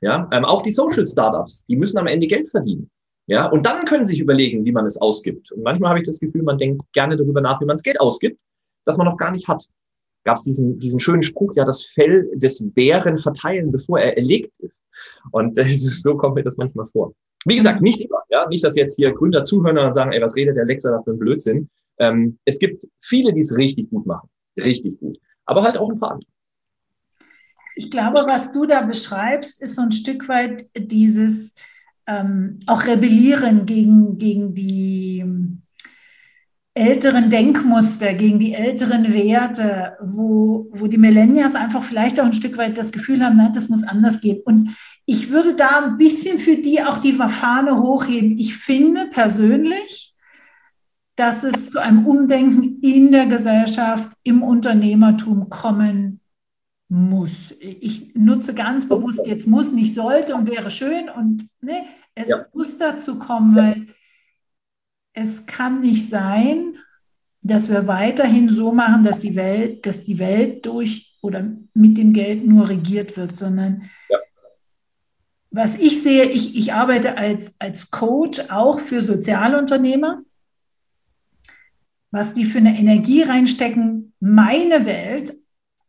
Ja, ähm, auch die Social Startups, die müssen am Ende Geld verdienen. Ja, und dann können Sie sich überlegen, wie man es ausgibt. Und manchmal habe ich das Gefühl, man denkt gerne darüber nach, wie man das Geld ausgibt, das man noch gar nicht hat. Gab es diesen, diesen schönen Spruch, ja, das Fell des Bären verteilen, bevor er erlegt ist. Und äh, *laughs* so kommt mir das manchmal vor. Wie gesagt, nicht immer, ja, nicht, dass jetzt hier Gründer zuhören und sagen, ey, was redet der Alexa da für ein Blödsinn. Ähm, es gibt viele, die es richtig gut machen. Richtig gut. Aber halt auch ein paar andere. Ich glaube, was du da beschreibst, ist so ein Stück weit dieses, ähm, auch rebellieren gegen, gegen die älteren Denkmuster, gegen die älteren Werte, wo, wo die Millennials einfach vielleicht auch ein Stück weit das Gefühl haben, nein, das muss anders gehen. Und ich würde da ein bisschen für die auch die Fahne hochheben. Ich finde persönlich, dass es zu einem Umdenken in der Gesellschaft, im Unternehmertum kommen muss. Ich nutze ganz bewusst jetzt muss, nicht sollte und wäre schön und ne, es ja. muss dazu kommen, weil es kann nicht sein, dass wir weiterhin so machen, dass die Welt, dass die Welt durch oder mit dem Geld nur regiert wird, sondern ja. was ich sehe, ich, ich arbeite als, als Coach auch für Sozialunternehmer, was die für eine Energie reinstecken, meine Welt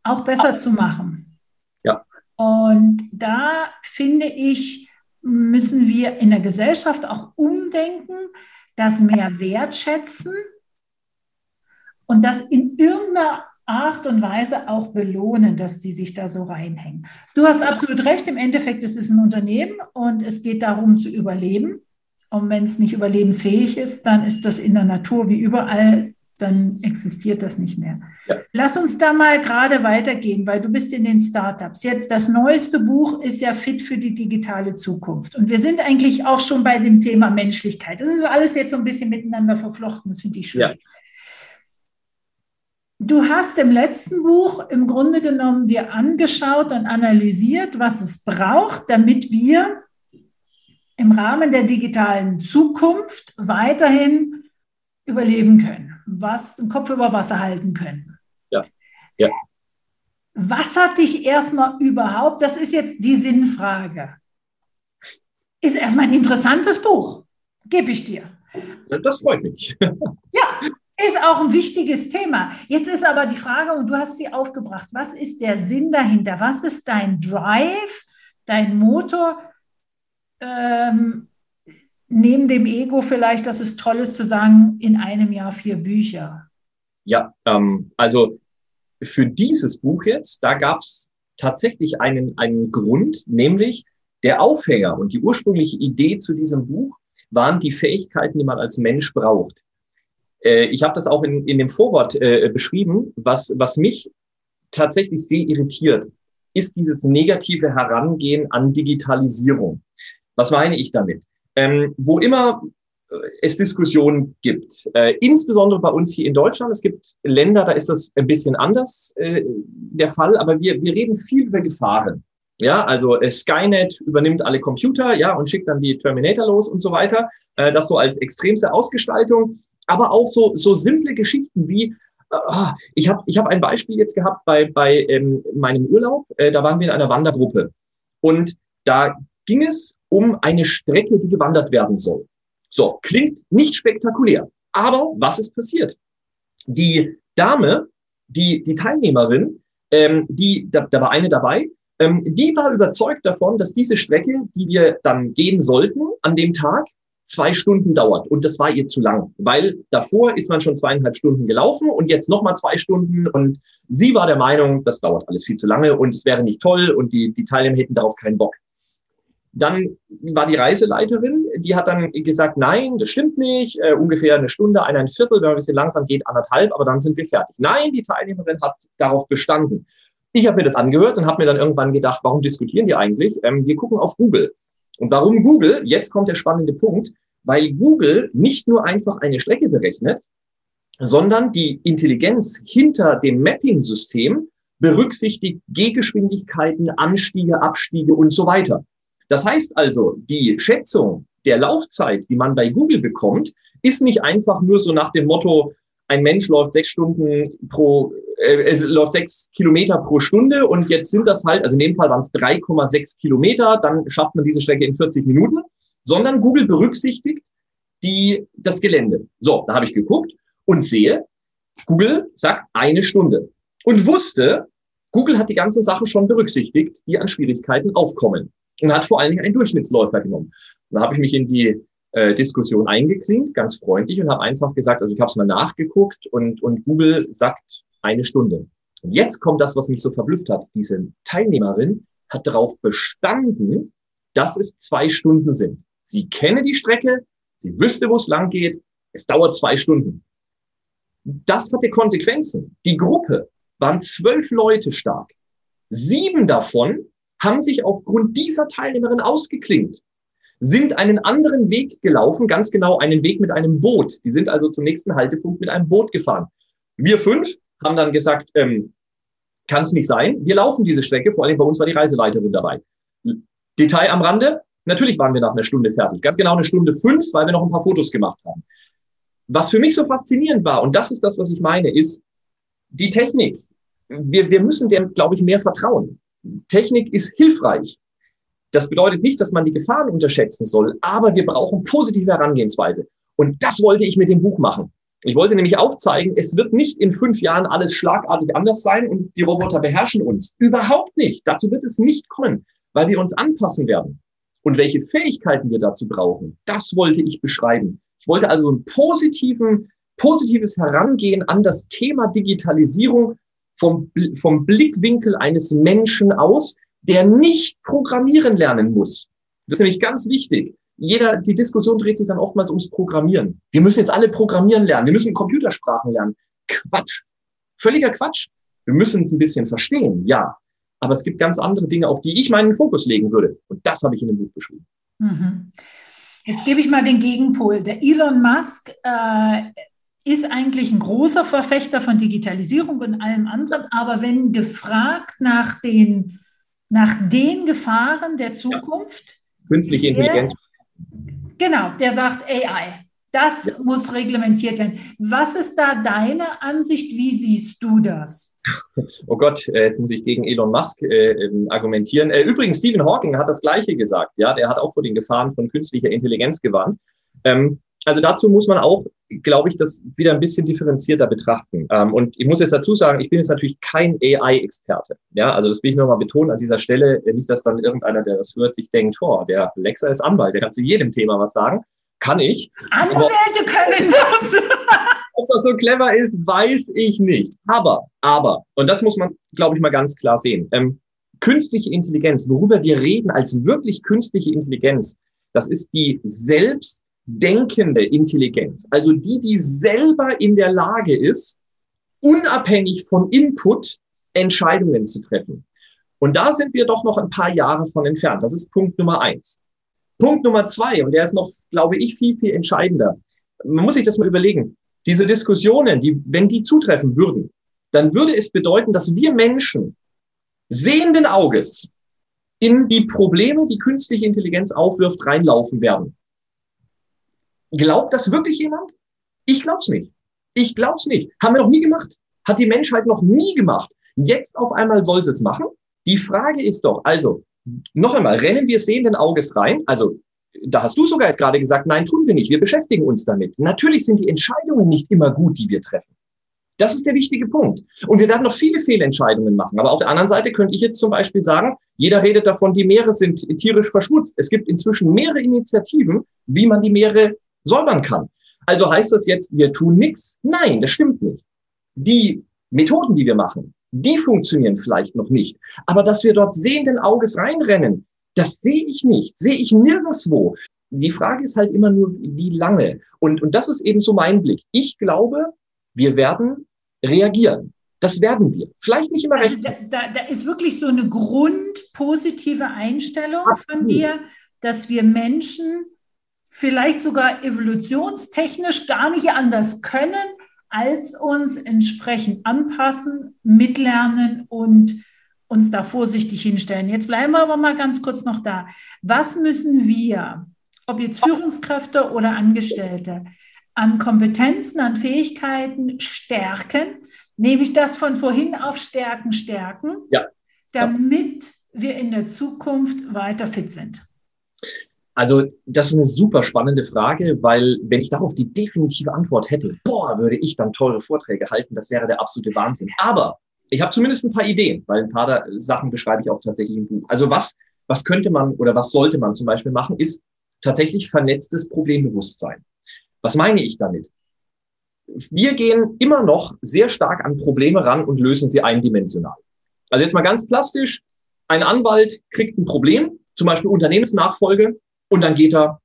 auch besser zu machen. Ja. Und da finde ich, müssen wir in der Gesellschaft auch umdenken, das mehr wertschätzen und das in irgendeiner Art und Weise auch belohnen, dass die sich da so reinhängen. Du hast absolut recht, im Endeffekt ist es ein Unternehmen und es geht darum zu überleben. Und wenn es nicht überlebensfähig ist, dann ist das in der Natur wie überall dann existiert das nicht mehr. Ja. Lass uns da mal gerade weitergehen, weil du bist in den Startups. Jetzt das neueste Buch ist ja fit für die digitale Zukunft. Und wir sind eigentlich auch schon bei dem Thema Menschlichkeit. Das ist alles jetzt so ein bisschen miteinander verflochten. Das finde ich schön. Ja. Du hast im letzten Buch im Grunde genommen dir angeschaut und analysiert, was es braucht, damit wir im Rahmen der digitalen Zukunft weiterhin überleben können was, den Kopf über Wasser halten können. Ja, ja. Was hat dich erstmal überhaupt, das ist jetzt die Sinnfrage, ist erstmal ein interessantes Buch, gebe ich dir. Das freut mich. *laughs* Ja, ist auch ein wichtiges Thema. Jetzt ist aber die Frage, und du hast sie aufgebracht, was ist der Sinn dahinter? Was ist dein Drive, dein Motor? Ähm, neben dem Ego vielleicht, dass es toll ist zu sagen, in einem Jahr vier Bücher? Ja, ähm, also für dieses Buch jetzt, da gab es tatsächlich einen, einen Grund, nämlich der Aufhänger und die ursprüngliche Idee zu diesem Buch waren die Fähigkeiten, die man als Mensch braucht. Äh, ich habe das auch in, in dem Vorwort äh, beschrieben, was, was mich tatsächlich sehr irritiert, ist dieses negative Herangehen an Digitalisierung. Was meine ich damit? Ähm, wo immer äh, es Diskussionen gibt. Äh, insbesondere bei uns hier in Deutschland. Es gibt Länder, da ist das ein bisschen anders äh, der Fall, aber wir, wir reden viel über Gefahren. Ja, also äh, Skynet übernimmt alle Computer, ja, und schickt dann die Terminator los und so weiter. Äh, das so als extremste Ausgestaltung. Aber auch so, so simple Geschichten wie, äh, ich habe ich hab ein Beispiel jetzt gehabt bei, bei ähm, meinem Urlaub. Äh, da waren wir in einer Wandergruppe. Und da ging es um eine Strecke, die gewandert werden soll. So, klingt nicht spektakulär. Aber was ist passiert? Die Dame, die, die Teilnehmerin, ähm, die, da, da war eine dabei, ähm, die war überzeugt davon, dass diese Strecke, die wir dann gehen sollten an dem Tag, zwei Stunden dauert. Und das war ihr zu lang, weil davor ist man schon zweieinhalb Stunden gelaufen und jetzt nochmal zwei Stunden. Und sie war der Meinung, das dauert alles viel zu lange und es wäre nicht toll und die, die Teilnehmer hätten darauf keinen Bock. Dann war die Reiseleiterin, die hat dann gesagt, nein, das stimmt nicht, äh, ungefähr eine Stunde, ein Viertel, wenn man ein bisschen langsam geht, anderthalb, aber dann sind wir fertig. Nein, die Teilnehmerin hat darauf bestanden. Ich habe mir das angehört und habe mir dann irgendwann gedacht, warum diskutieren die eigentlich? Ähm, wir gucken auf Google. Und warum Google? Jetzt kommt der spannende Punkt, weil Google nicht nur einfach eine Strecke berechnet, sondern die Intelligenz hinter dem Mapping-System berücksichtigt Gehgeschwindigkeiten, Anstiege, Abstiege und so weiter. Das heißt also, die Schätzung der Laufzeit, die man bei Google bekommt, ist nicht einfach nur so nach dem Motto, ein Mensch läuft sechs Stunden pro, äh, läuft sechs Kilometer pro Stunde und jetzt sind das halt, also in dem Fall waren es 3,6 Kilometer, dann schafft man diese Strecke in 40 Minuten, sondern Google berücksichtigt die, das Gelände. So, da habe ich geguckt und sehe, Google sagt eine Stunde und wusste, Google hat die ganze Sache schon berücksichtigt, die an Schwierigkeiten aufkommen und hat vor allen Dingen einen Durchschnittsläufer genommen. Und da habe ich mich in die äh, Diskussion eingeklinkt, ganz freundlich und habe einfach gesagt, also ich habe es mal nachgeguckt und, und Google sagt eine Stunde. Und jetzt kommt das, was mich so verblüfft hat. Diese Teilnehmerin hat darauf bestanden, dass es zwei Stunden sind. Sie kenne die Strecke, sie wüsste, wo es lang geht, es dauert zwei Stunden. Das hatte Konsequenzen. Die Gruppe waren zwölf Leute stark. Sieben davon haben sich aufgrund dieser Teilnehmerin ausgeklinkt, sind einen anderen Weg gelaufen, ganz genau einen Weg mit einem Boot. Die sind also zum nächsten Haltepunkt mit einem Boot gefahren. Wir fünf haben dann gesagt, ähm, kann es nicht sein. Wir laufen diese Strecke, vor allem bei uns war die Reiseleiterin dabei. Detail am Rande, natürlich waren wir nach einer Stunde fertig. Ganz genau eine Stunde fünf, weil wir noch ein paar Fotos gemacht haben. Was für mich so faszinierend war, und das ist das, was ich meine, ist die Technik. Wir, wir müssen dem, glaube ich, mehr vertrauen. Technik ist hilfreich. Das bedeutet nicht, dass man die Gefahren unterschätzen soll, aber wir brauchen positive Herangehensweise. Und das wollte ich mit dem Buch machen. Ich wollte nämlich aufzeigen, es wird nicht in fünf Jahren alles schlagartig anders sein und die Roboter beherrschen uns. Überhaupt nicht. Dazu wird es nicht kommen, weil wir uns anpassen werden. Und welche Fähigkeiten wir dazu brauchen, das wollte ich beschreiben. Ich wollte also ein positives Herangehen an das Thema Digitalisierung vom, vom Blickwinkel eines Menschen aus, der nicht programmieren lernen muss. Das ist nämlich ganz wichtig jeder, die Diskussion dreht sich dann oftmals ums Programmieren. Wir müssen jetzt alle Programmieren lernen. Wir müssen Computersprachen lernen. Quatsch. Völliger Quatsch. Wir müssen es ein bisschen verstehen, ja. Aber es gibt ganz andere Dinge, auf die ich meinen Fokus legen würde. Und das habe ich in dem Buch beschrieben. Mhm. Jetzt gebe ich mal den Gegenpol. Der Elon Musk äh, ist eigentlich ein großer Verfechter von Digitalisierung und allem anderen. Aber wenn gefragt nach den, nach den Gefahren der Zukunft, ja. künstliche Intelligenz, Genau, der sagt AI. Das ja. muss reglementiert werden. Was ist da deine Ansicht? Wie siehst du das? Oh Gott, äh, jetzt muss ich gegen Elon Musk äh, ähm, argumentieren. Äh, übrigens, Stephen Hawking hat das Gleiche gesagt. Ja, der hat auch vor den Gefahren von künstlicher Intelligenz gewarnt. Ähm, also dazu muss man auch, glaube ich, das wieder ein bisschen differenzierter betrachten. Ähm, und ich muss jetzt dazu sagen, ich bin jetzt natürlich kein AI-Experte. Ja, also das will ich nochmal betonen an dieser Stelle. Nicht, dass dann irgendeiner, der das hört, sich denkt, oh, der Alexa ist Anwalt, der kann zu jedem Thema was sagen. Kann ich. Anwälte können das. *laughs* Ob das so clever ist, weiß ich nicht. Aber, aber, und das muss man, glaube ich, mal ganz klar sehen. Ähm, künstliche Intelligenz, worüber wir reden als wirklich künstliche Intelligenz, das ist die selbst denkende Intelligenz, also die, die selber in der Lage ist, unabhängig von Input Entscheidungen zu treffen. Und da sind wir doch noch ein paar Jahre von entfernt. Das ist Punkt Nummer eins. Punkt Nummer zwei, und der ist noch, glaube ich, viel, viel entscheidender. Man muss sich das mal überlegen. Diese Diskussionen, die, wenn die zutreffen würden, dann würde es bedeuten, dass wir Menschen sehenden Auges in die Probleme, die künstliche Intelligenz aufwirft, reinlaufen werden. Glaubt das wirklich jemand? Ich glaub's nicht. Ich glaub's nicht. Haben wir noch nie gemacht. Hat die Menschheit noch nie gemacht. Jetzt auf einmal soll es machen. Die Frage ist doch, also, noch einmal, rennen wir sehenden Auges rein? Also, da hast du sogar jetzt gerade gesagt, nein, tun wir nicht. Wir beschäftigen uns damit. Natürlich sind die Entscheidungen nicht immer gut, die wir treffen. Das ist der wichtige Punkt. Und wir werden noch viele Fehlentscheidungen machen. Aber auf der anderen Seite könnte ich jetzt zum Beispiel sagen, jeder redet davon, die Meere sind tierisch verschmutzt. Es gibt inzwischen mehrere Initiativen, wie man die Meere säubern kann. Also heißt das jetzt, wir tun nichts? Nein, das stimmt nicht. Die Methoden, die wir machen, die funktionieren vielleicht noch nicht. Aber dass wir dort sehenden Auges reinrennen, das sehe ich nicht, sehe ich nirgendswo. Die Frage ist halt immer nur, wie lange. Und, und das ist eben so mein Blick. Ich glaube, wir werden reagieren. Das werden wir. Vielleicht nicht immer also recht. Da, da, da, ist wirklich so eine grundpositive Einstellung Absolut. von dir, dass wir Menschen vielleicht sogar evolutionstechnisch gar nicht anders können, als uns entsprechend anpassen, mitlernen und uns da vorsichtig hinstellen. Jetzt bleiben wir aber mal ganz kurz noch da. Was müssen wir, ob jetzt Führungskräfte oder Angestellte, an Kompetenzen, an Fähigkeiten stärken, nämlich das von vorhin auf Stärken stärken, ja. damit wir in der Zukunft weiter fit sind? Also das ist eine super spannende Frage, weil wenn ich darauf die definitive Antwort hätte, boah, würde ich dann teure Vorträge halten, das wäre der absolute Wahnsinn. Aber ich habe zumindest ein paar Ideen, weil ein paar Sachen beschreibe ich auch tatsächlich im Buch. Also was, was könnte man oder was sollte man zum Beispiel machen, ist tatsächlich vernetztes Problembewusstsein. Was meine ich damit? Wir gehen immer noch sehr stark an Probleme ran und lösen sie eindimensional. Also jetzt mal ganz plastisch, ein Anwalt kriegt ein Problem, zum Beispiel Unternehmensnachfolge, und dann geht er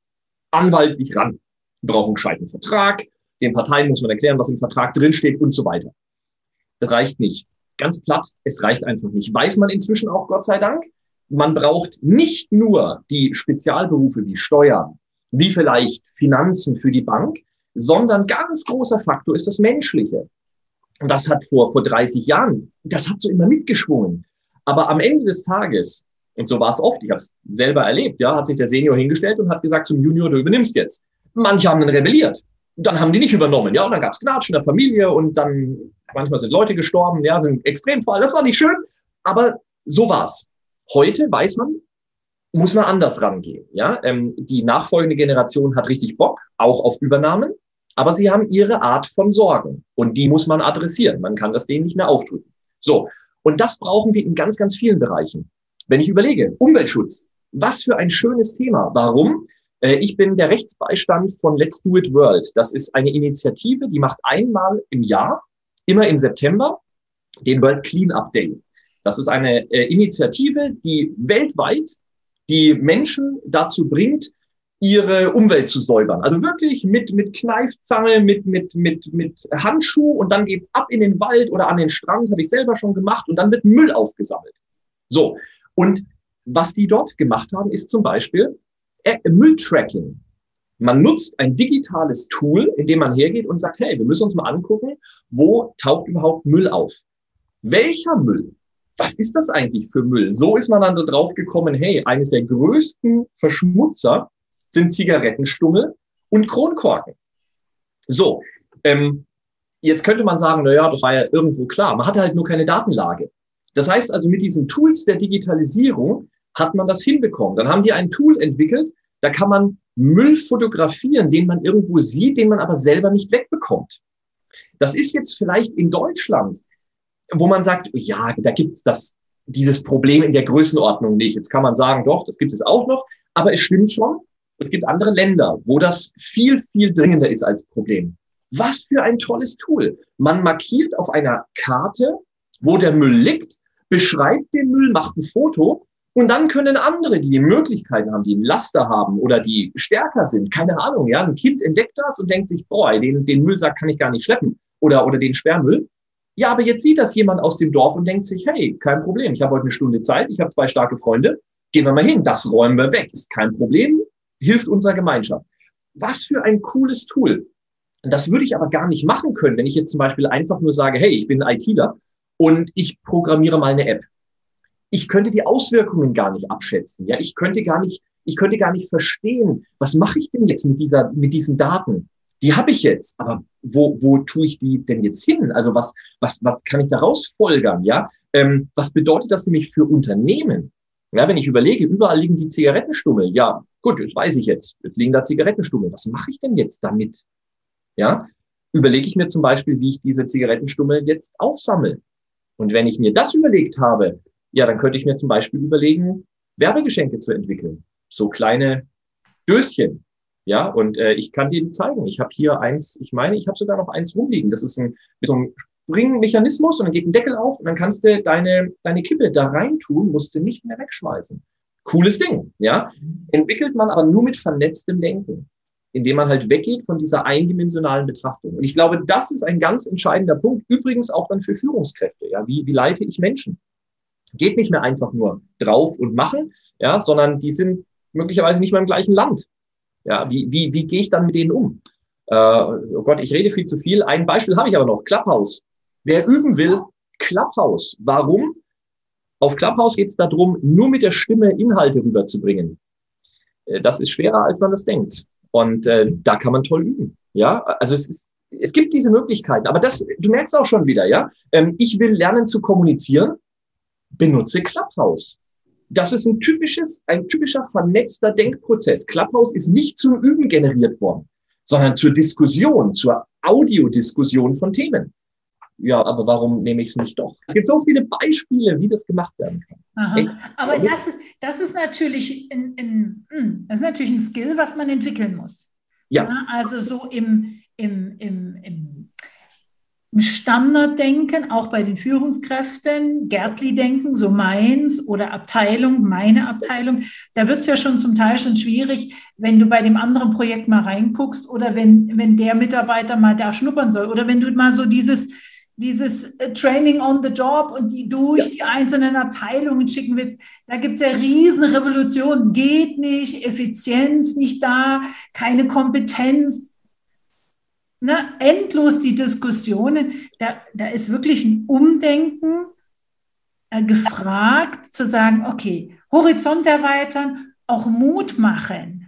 anwaltlich ran. Wir brauchen einen gescheiten Vertrag, den Parteien muss man erklären, was im Vertrag drinsteht und so weiter. Das reicht nicht. Ganz platt, es reicht einfach nicht. Weiß man inzwischen auch, Gott sei Dank. Man braucht nicht nur die Spezialberufe wie Steuern, wie vielleicht Finanzen für die Bank, sondern ganz großer Faktor ist das Menschliche. Und das hat vor, vor 30 Jahren, das hat so immer mitgeschwungen. Aber am Ende des Tages, und so war es oft, ich habe es selber erlebt, ja, hat sich der Senior hingestellt und hat gesagt zum Junior, du übernimmst jetzt. Manche haben dann rebelliert. Dann haben die nicht übernommen, ja, und dann gab es Knatsch in der Familie und dann manchmal sind Leute gestorben, ja, sind Extremfall, das war nicht schön, aber so war's. Heute weiß man, muss man anders rangehen. Ja, ähm, die nachfolgende Generation hat richtig Bock, auch auf Übernahmen, aber sie haben ihre Art von Sorgen und die muss man adressieren. Man kann das denen nicht mehr aufdrücken. So. Und das brauchen wir in ganz, ganz vielen Bereichen. Wenn ich überlege, Umweltschutz, was für ein schönes Thema. Warum? Äh, ich bin der Rechtsbeistand von Let's Do It World. Das ist eine Initiative, die macht einmal im Jahr, immer im September, den World Cleanup Day. Das ist eine äh, Initiative, die weltweit die Menschen dazu bringt, ihre Umwelt zu säubern. Also wirklich mit, mit Kneifzange, mit, mit, mit, mit Handschuh und dann geht's ab in den Wald oder an den Strand, habe ich selber schon gemacht und dann wird Müll aufgesammelt. So. Und was die dort gemacht haben, ist zum Beispiel äh, Mülltracking. Man nutzt ein digitales Tool, in dem man hergeht und sagt, hey, wir müssen uns mal angucken, wo taucht überhaupt Müll auf? Welcher Müll? was ist das eigentlich für Müll? So ist man dann drauf gekommen, hey, eines der größten Verschmutzer sind Zigarettenstummel und Kronkorken. So, ähm, jetzt könnte man sagen, na ja, das war ja irgendwo klar. Man hatte halt nur keine Datenlage. Das heißt also, mit diesen Tools der Digitalisierung hat man das hinbekommen. Dann haben die ein Tool entwickelt, da kann man Müll fotografieren, den man irgendwo sieht, den man aber selber nicht wegbekommt. Das ist jetzt vielleicht in Deutschland wo man sagt, ja, da gibt's das, dieses Problem in der Größenordnung nicht. Jetzt kann man sagen, doch, das gibt es auch noch, aber es stimmt schon. Es gibt andere Länder, wo das viel, viel dringender ist als Problem. Was für ein tolles Tool. Man markiert auf einer Karte, wo der Müll liegt, beschreibt den Müll, macht ein Foto und dann können andere, die Möglichkeiten haben, die einen Laster haben oder die stärker sind, keine Ahnung, ja, ein Kind entdeckt das und denkt sich, boah, den, den Müllsack kann ich gar nicht schleppen oder, oder den Sperrmüll. Ja, aber jetzt sieht das jemand aus dem Dorf und denkt sich, hey, kein Problem, ich habe heute eine Stunde Zeit, ich habe zwei starke Freunde, gehen wir mal hin, das räumen wir weg, ist kein Problem, hilft unserer Gemeinschaft. Was für ein cooles Tool. Das würde ich aber gar nicht machen können, wenn ich jetzt zum Beispiel einfach nur sage, hey, ich bin ITler und ich programmiere mal eine App. Ich könnte die Auswirkungen gar nicht abschätzen. Ja, ich könnte gar nicht, ich könnte gar nicht verstehen, was mache ich denn jetzt mit dieser, mit diesen Daten? die habe ich jetzt, aber wo, wo tue ich die denn jetzt hin? Also was, was, was kann ich daraus folgern? Ja, ähm, was bedeutet das nämlich für Unternehmen? Ja, wenn ich überlege, überall liegen die Zigarettenstummel. Ja, gut, das weiß ich jetzt. Jetzt liegen da Zigarettenstummel. Was mache ich denn jetzt damit? Ja, überlege ich mir zum Beispiel, wie ich diese Zigarettenstummel jetzt aufsammle. Und wenn ich mir das überlegt habe, ja, dann könnte ich mir zum Beispiel überlegen, Werbegeschenke zu entwickeln. So kleine Döschen, ja, und äh, ich kann dir zeigen. Ich habe hier eins, ich meine, ich habe sogar noch eins rumliegen. Das ist ein, mit so einem Springmechanismus und dann geht ein Deckel auf und dann kannst du deine, deine Kippe da rein tun, musst du nicht mehr wegschmeißen. Cooles Ding, ja. Entwickelt man aber nur mit vernetztem Denken, indem man halt weggeht von dieser eindimensionalen Betrachtung. Und ich glaube, das ist ein ganz entscheidender Punkt. Übrigens auch dann für Führungskräfte. Ja, wie, wie leite ich Menschen? Geht nicht mehr einfach nur drauf und machen, ja, sondern die sind möglicherweise nicht mal im gleichen Land. Ja, wie, wie, wie gehe ich dann mit denen um? Äh, oh Gott, ich rede viel zu viel. Ein Beispiel habe ich aber noch. Clubhouse. Wer üben will, Clubhouse. Warum? Auf Clubhouse geht es darum, nur mit der Stimme Inhalte rüberzubringen. Äh, das ist schwerer, als man das denkt. Und äh, da kann man toll üben. Ja, also es, es gibt diese Möglichkeiten. Aber das, du merkst auch schon wieder, ja. Ähm, ich will lernen zu kommunizieren, benutze Clubhouse. das ist ein typisches, ein typischer vernetzter Denkprozess. Clubhouse ist nicht zum Üben generiert worden, sondern zur Diskussion, zur Audiodiskussion von Themen. Ja, aber warum nehme ich es nicht doch? Es gibt so viele Beispiele, wie das gemacht werden kann. Aber das ist, das ist natürlich ein, ein, hm, das ist natürlich ein Skill, was man entwickeln muss. Ja. ja also so im, im, im, im Standarddenken, auch bei den Führungskräften, Gärtli-Denken, so meins oder Abteilung, meine Abteilung, da wird es ja schon zum Teil schon schwierig, wenn du bei dem anderen Projekt mal reinguckst oder wenn, wenn der Mitarbeiter mal da schnuppern soll oder wenn du mal so dieses, dieses äh, Training on the Job und die durch die einzelnen Abteilungen schicken willst, da gibt es ja riesen Revolutionen. Geht nicht, Effizienz nicht da, keine Kompetenz, ne, endlos die Diskussionen. Da, da ist wirklich ein Umdenken äh, gefragt, zu sagen, okay, Horizont erweitern, auch Mut machen.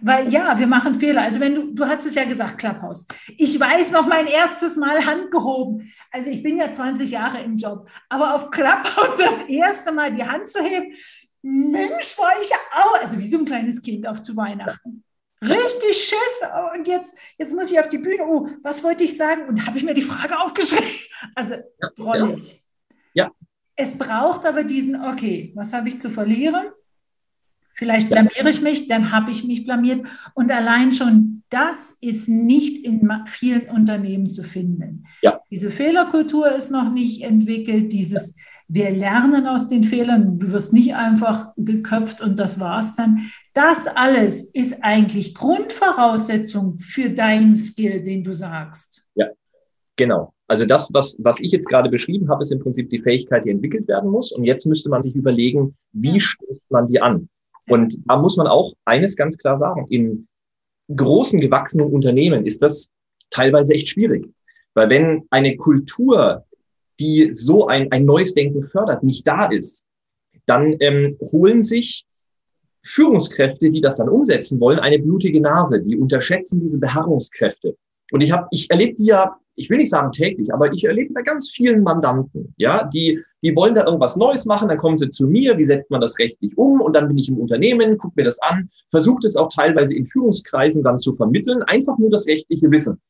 Weil ja, wir machen Fehler. Also wenn du, du hast es ja gesagt, Clubhouse. Ich weiß noch mein erstes Mal Hand gehoben. Also ich bin ja 20 Jahre im Job. Aber auf Clubhouse das erste Mal die Hand zu heben, Mensch, war ich ja auch, also wie so ein kleines Kind auf zu Weihnachten. Richtig Schiss. Und jetzt, jetzt muss ich auf die Bühne. Oh, was wollte ich sagen? Und habe ich mir die Frage aufgeschrieben. *laughs* Also ja, drollig. Ja. ja. Es braucht aber diesen, okay, was habe ich zu verlieren? Vielleicht blamiere ich mich, dann habe ich mich blamiert. Und allein schon das ist nicht in vielen Unternehmen zu finden. Ja. Diese Fehlerkultur ist noch nicht entwickelt, dieses wir lernen aus den Fehlern, du wirst nicht einfach geköpft und das war's dann. Das alles ist eigentlich Grundvoraussetzung für deinen Skill, den du sagst. Ja, genau. Also das, was, was ich jetzt gerade beschrieben habe, ist im Prinzip die Fähigkeit, die entwickelt werden muss. Und jetzt müsste man sich überlegen, wie stößt man die an? Und da muss man auch eines ganz klar sagen. In großen gewachsenen Unternehmen ist das teilweise echt schwierig. Weil wenn eine Kultur die so ein, ein neues Denken fördert, nicht da ist, dann ähm, holen sich Führungskräfte, die das dann umsetzen wollen, eine blutige Nase. Die unterschätzen diese Beharrungskräfte. Und ich habe, ich erlebe die ja, ich will nicht sagen täglich, aber ich erlebe bei ganz vielen Mandanten, ja, die, die wollen da irgendwas Neues machen, dann kommen sie zu mir, wie setzt man das rechtlich um? Und dann bin ich im Unternehmen, gucke mir das an, versuche es auch teilweise in Führungskreisen dann zu vermitteln, einfach nur das rechtliche Wissen.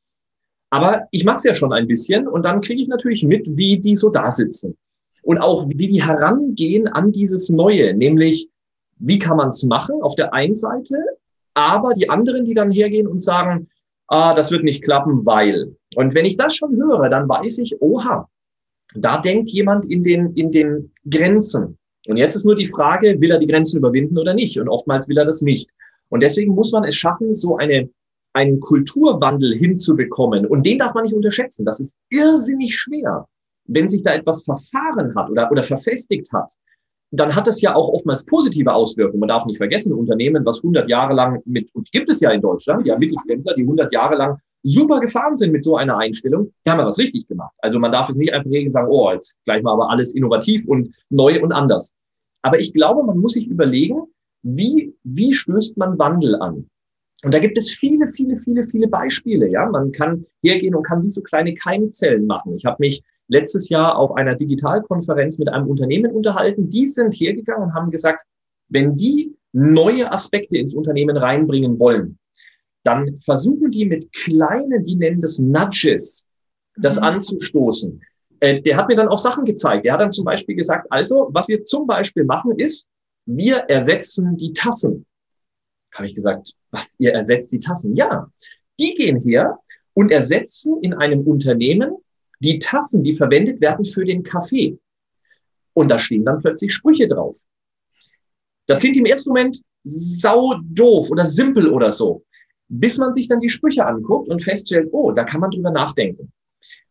Aber ich mache es ja schon ein bisschen und dann kriege ich natürlich mit, wie die so da sitzen. Und auch wie die herangehen an dieses Neue, nämlich wie kann man es machen auf der einen Seite, aber die anderen, die dann hergehen und sagen, ah, das wird nicht klappen, weil. Und wenn ich das schon höre, dann weiß ich, oha, da denkt jemand in den, in den Grenzen. Und jetzt ist nur die Frage, will er die Grenzen überwinden oder nicht? Und oftmals will er das nicht. Und deswegen muss man es schaffen, so eine einen Kulturwandel hinzubekommen. Und den darf man nicht unterschätzen. Das ist irrsinnig schwer. Wenn sich da etwas verfahren hat oder, oder verfestigt hat, dann hat das ja auch oftmals positive Auswirkungen. Man darf nicht vergessen, Unternehmen, was 100 Jahre lang mit, und gibt es ja in Deutschland, ja Mittelständler, die 100 Jahre lang super gefahren sind mit so einer Einstellung, die haben ja was richtig gemacht. Also man darf es nicht einfach reden und sagen, oh, jetzt gleich mal aber alles innovativ und neu und anders. Aber ich glaube, man muss sich überlegen, wie, wie stößt man Wandel an? Und da gibt es viele, viele, viele, viele Beispiele. Ja, man kann hergehen und kann wie so kleine Keimzellen machen. Ich habe mich letztes Jahr auf einer Digitalkonferenz mit einem Unternehmen unterhalten. Die sind hergegangen und haben gesagt, wenn die neue Aspekte ins Unternehmen reinbringen wollen, dann versuchen die mit kleinen, die nennen das Nudges, das mhm. anzustoßen. Äh, der hat mir dann auch Sachen gezeigt. Der hat dann zum Beispiel gesagt, also, was wir zum Beispiel machen ist, wir ersetzen die Tassen. Habe ich gesagt, was, ihr ersetzt die Tassen? Ja, die gehen her und ersetzen in einem Unternehmen die Tassen, die verwendet werden für den Kaffee. Und da stehen dann plötzlich Sprüche drauf. Das klingt im ersten Moment sau doof oder simpel oder so, bis man sich dann die Sprüche anguckt und feststellt, oh, da kann man drüber nachdenken.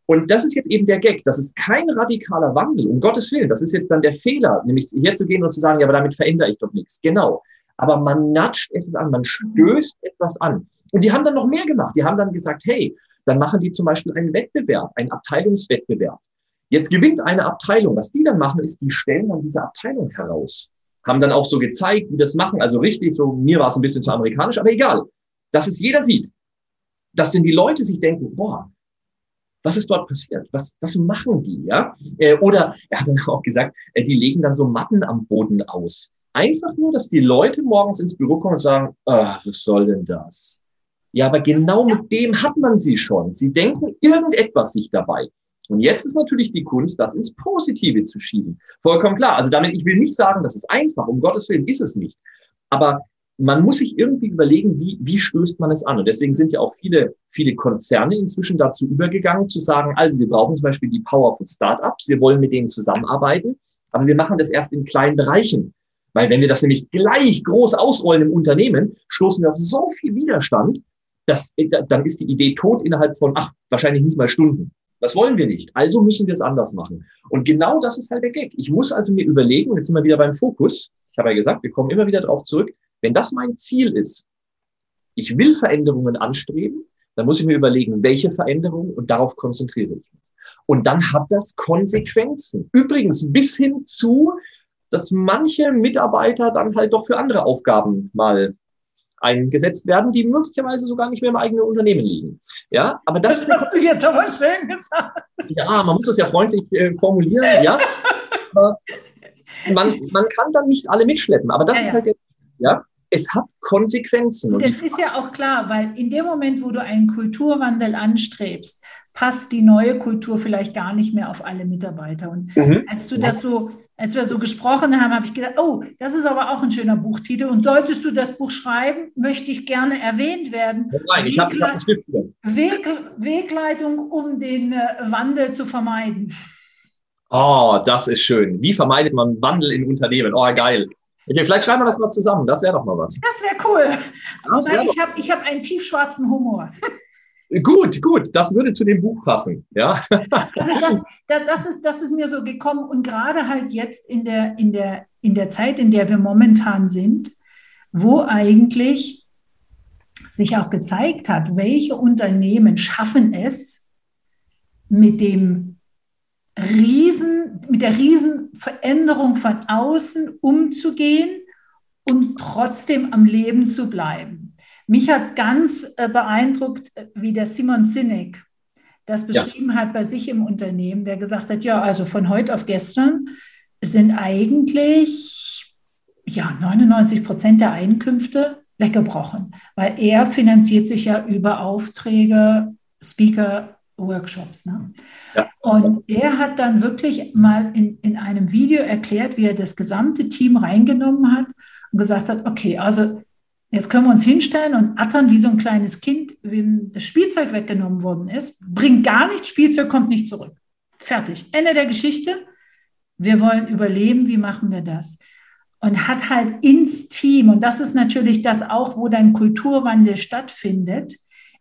Und das ist jetzt eben der Gag. Das ist kein radikaler Wandel, um Gottes Willen. Das ist jetzt dann der Fehler, nämlich herzugehen und zu sagen, ja, aber damit verändere ich doch nichts. Genau aber man natscht etwas an, man stößt etwas an. Und die haben dann noch mehr gemacht. Die haben dann gesagt, hey, dann machen die zum Beispiel einen Wettbewerb, einen Abteilungswettbewerb. Jetzt gewinnt eine Abteilung. Was die dann machen, ist, die stellen dann diese Abteilung heraus. Haben dann auch so gezeigt, wie das machen. Also richtig, so mir war es ein bisschen zu amerikanisch, aber egal. Dass es jeder sieht. Dass denn die Leute sich denken, boah, Was ist dort passiert? Was, was machen die? Ja? Äh, oder er hat dann *laughs* auch gesagt, äh, die legen dann so Matten am Boden aus. Einfach nur, dass die Leute morgens ins Büro kommen und sagen, ah, was soll denn das? Ja, aber genau mit dem hat man sie schon. Sie denken irgendetwas sich dabei. Und jetzt ist natürlich die Kunst, das ins Positive zu schieben. Vollkommen klar. Also damit, ich will nicht sagen, das ist einfach. Um Gottes Willen ist es nicht. Aber man muss sich irgendwie überlegen, wie, wie stößt man es an? Und deswegen sind ja auch viele, viele Konzerne inzwischen dazu übergegangen, zu sagen, also wir brauchen zum Beispiel die Power von Startups, wir wollen mit denen zusammenarbeiten, aber wir machen das erst in kleinen Bereichen. Weil wenn wir das nämlich gleich groß ausrollen im Unternehmen, stoßen wir auf so viel Widerstand, dass, dann ist die Idee tot innerhalb von, ach, wahrscheinlich nicht mal Stunden. Das wollen wir nicht. Also müssen wir es anders machen. Und genau das ist halt der Gag. Ich muss also mir überlegen, und jetzt sind wir wieder beim Fokus. Ich habe ja gesagt, wir kommen immer wieder darauf zurück. Wenn das mein Ziel ist, ich will Veränderungen anstreben, dann muss ich mir überlegen, welche Veränderungen und darauf konzentriere ich mich. Und dann hat das Konsequenzen. Übrigens bis hin zu, dass manche Mitarbeiter dann halt doch für andere Aufgaben mal eingesetzt werden, die möglicherweise sogar nicht mehr im eigenen Unternehmen liegen. Ja, aber das, das hast du jetzt aber schön gesagt. Ja, man muss das ja freundlich äh, formulieren. Ja, man, man kann dann nicht alle mitschleppen, aber das ja, ist halt der, ja, es hat Konsequenzen. Und es ist ja auch klar, weil in dem Moment, wo du einen Kulturwandel anstrebst, passt die neue Kultur vielleicht gar nicht mehr auf alle Mitarbeiter. Und mhm. als du das so, als wir so gesprochen haben, habe ich gedacht, oh, das ist aber auch ein schöner Buchtitel. Und solltest du das Buch schreiben, möchte ich gerne erwähnt werden. Nein, ich habe hab Weg, Wegleitung, um den äh, Wandel zu vermeiden. Oh, das ist schön. Wie vermeidet man Wandel in Unternehmen? Oh, geil. Okay, vielleicht schreiben wir das mal zusammen. Das wäre doch mal was. Das wäre cool. Das wär ich habe ich hab einen tiefschwarzen Humor. *laughs* Gut, gut, das würde zu dem Buch passen, ja. Also das, das, ist, das ist mir so gekommen und gerade halt jetzt in der, in, der, in der Zeit, in der wir momentan sind, wo eigentlich sich auch gezeigt hat, welche Unternehmen schaffen es, mit dem Riesen, mit der Riesenveränderung von außen umzugehen und trotzdem am Leben zu bleiben. Mich hat ganz äh, beeindruckt, äh, wie der Simon Sinek das beschrieben ja. hat bei sich im Unternehmen, der gesagt hat, ja, also von heute auf gestern sind eigentlich ja, 99 Prozent der Einkünfte weggebrochen, weil er finanziert sich ja über Aufträge, Speaker, Workshops. Ne? Ja. Und er hat dann wirklich mal in, in einem Video erklärt, wie er das gesamte Team reingenommen hat und gesagt hat, okay, also Jetzt können wir uns hinstellen und attern wie so ein kleines Kind, wem das Spielzeug weggenommen worden ist, bringt gar nichts, Spielzeug kommt nicht zurück. Fertig. Ende der Geschichte. Wir wollen überleben, wie machen wir das? Und hat halt ins Team, und das ist natürlich das auch, wo dein Kulturwandel stattfindet,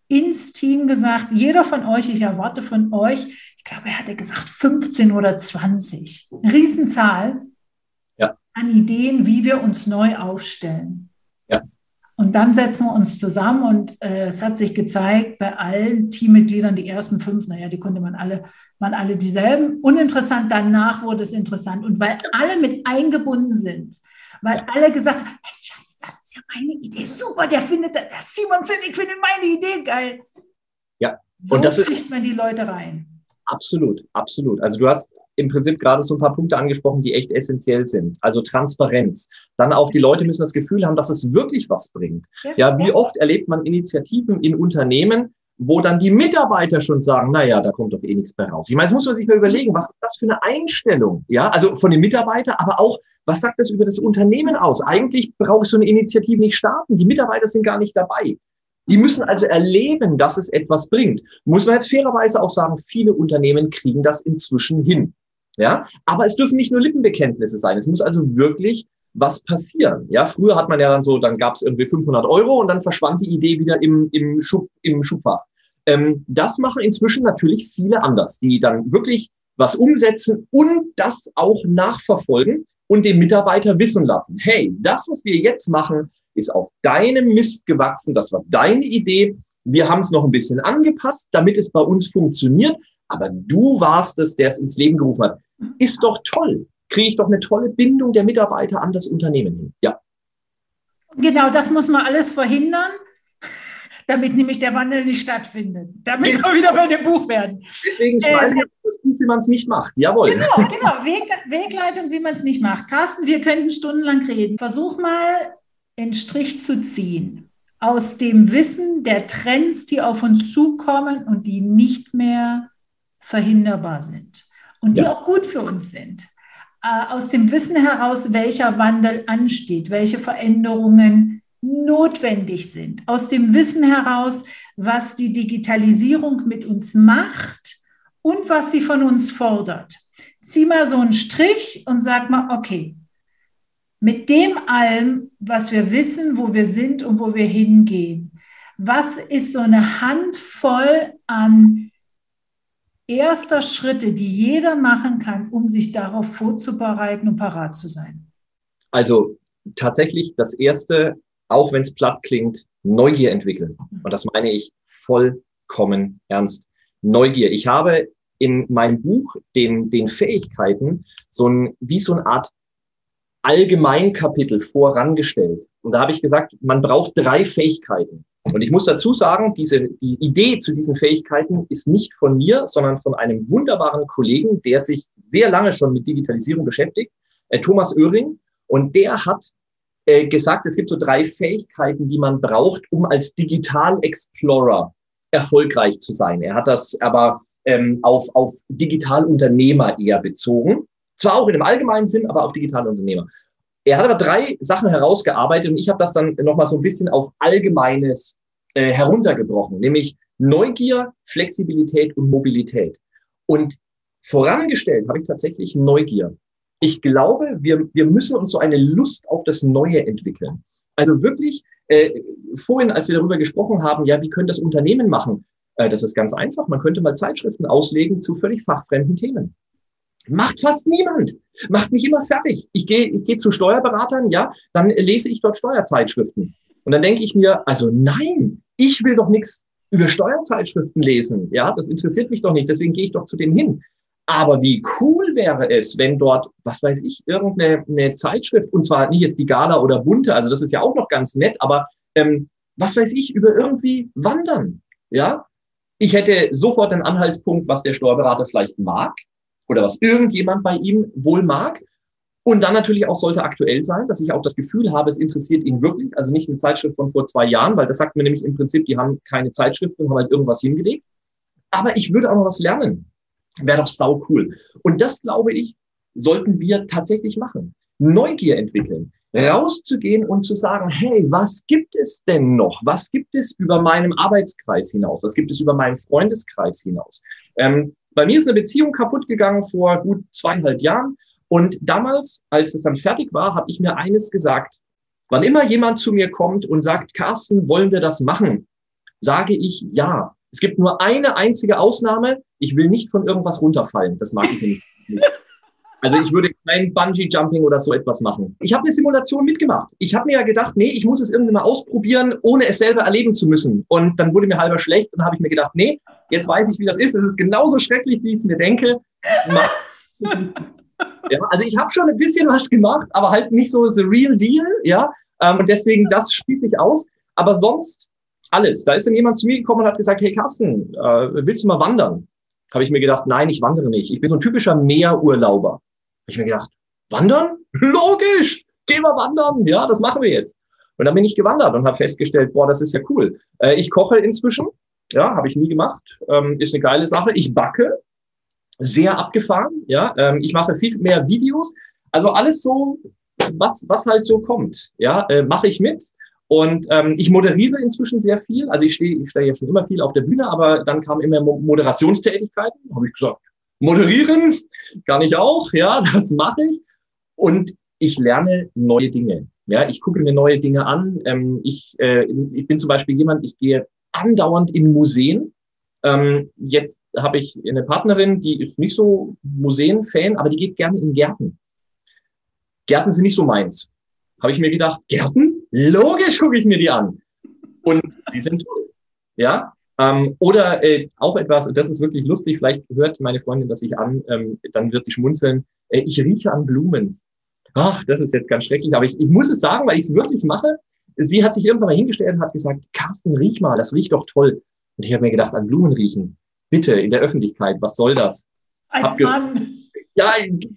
ins Team gesagt, jeder von euch, ich erwarte von euch, ich glaube, er hatte gesagt 15 oder 20, Riesenzahl ja. an Ideen, wie wir uns neu aufstellen. Und dann setzen wir uns zusammen und äh, es hat sich gezeigt, bei allen Teammitgliedern, die ersten fünf, naja, die konnte man alle, waren alle dieselben. Uninteressant, danach wurde es interessant. Und weil alle mit eingebunden sind, weil alle gesagt haben, hey, Scheiße, das ist ja meine Idee, super, der findet, der Simon Zinnig findet meine Idee geil. Ja, so und das kriegt man die Leute rein. Absolut, absolut. Also du hast im Prinzip gerade so ein paar Punkte angesprochen, die echt essentiell sind. Also Transparenz. Dann auch die Leute müssen das Gefühl haben, dass es wirklich was bringt. Ja, wie oft erlebt man Initiativen in Unternehmen, wo dann die Mitarbeiter schon sagen, na ja, da kommt doch eh nichts mehr raus. Ich meine, jetzt muss man sich mal überlegen, was ist das für eine Einstellung? Ja, also von den Mitarbeitern, aber auch, was sagt das über das Unternehmen aus? Eigentlich braucht so eine Initiative nicht starten. Die Mitarbeiter sind gar nicht dabei. Die müssen also erleben, dass es etwas bringt. Muss man jetzt fairerweise auch sagen, viele Unternehmen kriegen das inzwischen hin. Ja, aber es dürfen nicht nur Lippenbekenntnisse sein. Es muss also wirklich was passieren. Ja, früher hat man ja dann so, dann gab es irgendwie 500 Euro und dann verschwand die Idee wieder im, im, Schub, im Schubfach. Ähm, das machen inzwischen natürlich viele anders, die dann wirklich was umsetzen und das auch nachverfolgen und den Mitarbeiter wissen lassen. Hey, das, was wir jetzt machen, ist auf deinem Mist gewachsen. Das war deine Idee. Wir haben es noch ein bisschen angepasst, damit es bei uns funktioniert aber du warst es, der es ins Leben gerufen hat. Ist doch toll. Kriege ich doch eine tolle Bindung der Mitarbeiter an das Unternehmen hin. Ja. Genau, das muss man alles verhindern. *laughs* damit nämlich der Wandel nicht stattfindet. Damit wir wieder bei dem Buch werden. Deswegen schreiben wir das Buch, wie man es nicht macht. Jawohl. Genau, genau. Weg, Wegleitung, wie man es nicht macht. Carsten, wir könnten stundenlang reden. Versuch mal, einen Strich zu ziehen aus dem Wissen der Trends, die auf uns zukommen und die nicht mehr verhinderbar sind und die ja. auch gut für uns sind. Äh, aus dem Wissen heraus, welcher Wandel ansteht, welche Veränderungen notwendig sind. Aus dem Wissen heraus, was die Digitalisierung mit uns macht und was sie von uns fordert. Zieh mal so einen Strich und sag mal, okay, mit dem allem, was wir wissen, wo wir sind und wo wir hingehen. Was ist so eine Handvoll an erster Schritte, die jeder machen kann, um sich darauf vorzubereiten und parat zu sein? Also tatsächlich das erste, auch wenn es platt klingt, Neugier entwickeln. Und das meine ich vollkommen ernst. Neugier. Ich habe in meinem Buch den, den Fähigkeiten so ein, wie so eine Art Allgemeinkapitel vorangestellt. Und da habe ich gesagt, man braucht drei Fähigkeiten. Und ich muss dazu sagen, diese, die Idee zu diesen Fähigkeiten ist nicht von mir, sondern von einem wunderbaren Kollegen, der sich sehr lange schon mit Digitalisierung beschäftigt, äh, Thomas Oehring. Und der hat äh, gesagt, es gibt so drei Fähigkeiten, die man braucht, um als Digital Explorer erfolgreich zu sein. Er hat das aber ähm, auf, auf Digitalunternehmer eher bezogen. Zwar auch in dem allgemeinen Sinn, aber auch digitale Unternehmer. Er hat aber drei Sachen herausgearbeitet und ich habe das dann nochmal so ein bisschen auf Allgemeines äh, heruntergebrochen, nämlich Neugier, Flexibilität und Mobilität. Und vorangestellt habe ich tatsächlich Neugier. Ich glaube, wir, wir müssen uns so eine Lust auf das Neue entwickeln. Also wirklich, äh, vorhin, als wir darüber gesprochen haben, ja, wie könnte das Unternehmen machen? Äh, das ist ganz einfach. Man könnte mal Zeitschriften auslegen zu völlig fachfremden Themen. Macht fast niemand. Macht mich immer fertig. Ich gehe ich gehe zu Steuerberatern, ja, dann lese ich dort Steuerzeitschriften. Und dann denke ich mir, also nein, ich will doch nichts über Steuerzeitschriften lesen. Ja, das interessiert mich doch nicht. Deswegen gehe ich doch zu dem hin. Aber wie cool wäre es, wenn dort, was weiß ich, irgendeine eine Zeitschrift, und zwar nicht jetzt die Gala oder Bunte, also das ist ja auch noch ganz nett, aber ähm, was weiß ich, über irgendwie Wandern. Ja, ich hätte sofort einen Anhaltspunkt, was der Steuerberater vielleicht mag oder was irgendjemand bei ihm wohl mag. Und dann natürlich auch sollte aktuell sein, dass ich auch das Gefühl habe, es interessiert ihn wirklich. Also nicht eine Zeitschrift von vor zwei Jahren, weil das sagt mir nämlich im Prinzip, die haben keine Zeitschrift und haben halt irgendwas hingelegt. Aber ich würde auch noch was lernen. Wäre doch sau cool. Und das, glaube ich, sollten wir tatsächlich machen. Neugier entwickeln. Rauszugehen und zu sagen, hey, was gibt es denn noch? Was gibt es über meinem Arbeitskreis hinaus? Was gibt es über meinen Freundeskreis hinaus? Ähm, bei mir ist eine Beziehung kaputt gegangen vor gut zweieinhalb Jahren. Und damals, als es dann fertig war, habe ich mir eines gesagt. Wann immer jemand zu mir kommt und sagt, Carsten, wollen wir das machen? Sage ich ja. Es gibt nur eine einzige Ausnahme. Ich will nicht von irgendwas runterfallen. Das mag ich nicht. Also ich würde kein Bungee-Jumping oder so etwas machen. Ich habe eine Simulation mitgemacht. Ich habe mir ja gedacht, nee, ich muss es irgendwann mal ausprobieren, ohne es selber erleben zu müssen. Und dann wurde mir halber schlecht und habe ich mir gedacht, nee, jetzt weiß ich, wie das ist. Es ist genauso schrecklich, wie ich es mir denke. *laughs* ja, also ich habe schon ein bisschen was gemacht, aber halt nicht so the real deal, ja. Ähm, und deswegen das schließe ich aus. Aber sonst alles. Da ist dann jemand zu mir gekommen und hat gesagt, hey Carsten, äh, willst du mal wandern? Habe ich mir gedacht, nein, ich wandere nicht. Ich bin so ein typischer Meerurlauber ich mir gedacht, wandern? Logisch! Gehen wir wandern! Ja, das machen wir jetzt. Und dann bin ich gewandert und habe festgestellt, boah, das ist ja cool. Äh, ich koche inzwischen, ja, habe ich nie gemacht, ähm, ist eine geile Sache. Ich backe, sehr abgefahren, ja. Ähm, ich mache viel mehr Videos. Also alles so, was, was halt so kommt, ja, äh, mache ich mit. Und ähm, ich moderiere inzwischen sehr viel. Also ich stehe ich stehe ja schon immer viel auf der Bühne, aber dann kamen immer Moderationstätigkeiten. Habe ich gesagt, moderieren kann ich auch, ja, *laughs* das mache ich. Und ich lerne neue Dinge. Ja, ich gucke mir neue Dinge an. Ähm, ich, äh, ich bin zum Beispiel jemand, ich gehe andauernd in Museen. Ähm, jetzt habe ich eine Partnerin, die ist nicht so Museen-Fan, aber die geht gerne in Gärten. Gärten sind nicht so meins. Habe ich mir gedacht, Gärten? Logisch gucke ich mir die an. Und die sind toll. Ja, ähm, oder äh, auch etwas, das ist wirklich lustig, vielleicht hört meine Freundin das sich an, ähm, dann wird sie schmunzeln, äh, ich rieche an Blumen. Ach, das ist jetzt ganz schrecklich, aber ich, ich muss es sagen, weil ich es wirklich mache. Sie hat sich irgendwann mal hingestellt und hat gesagt, Carsten, riech mal, das riecht doch toll. Und ich habe mir gedacht, an Blumen riechen. Bitte, in der Öffentlichkeit, was soll das? Als Mann. Ja,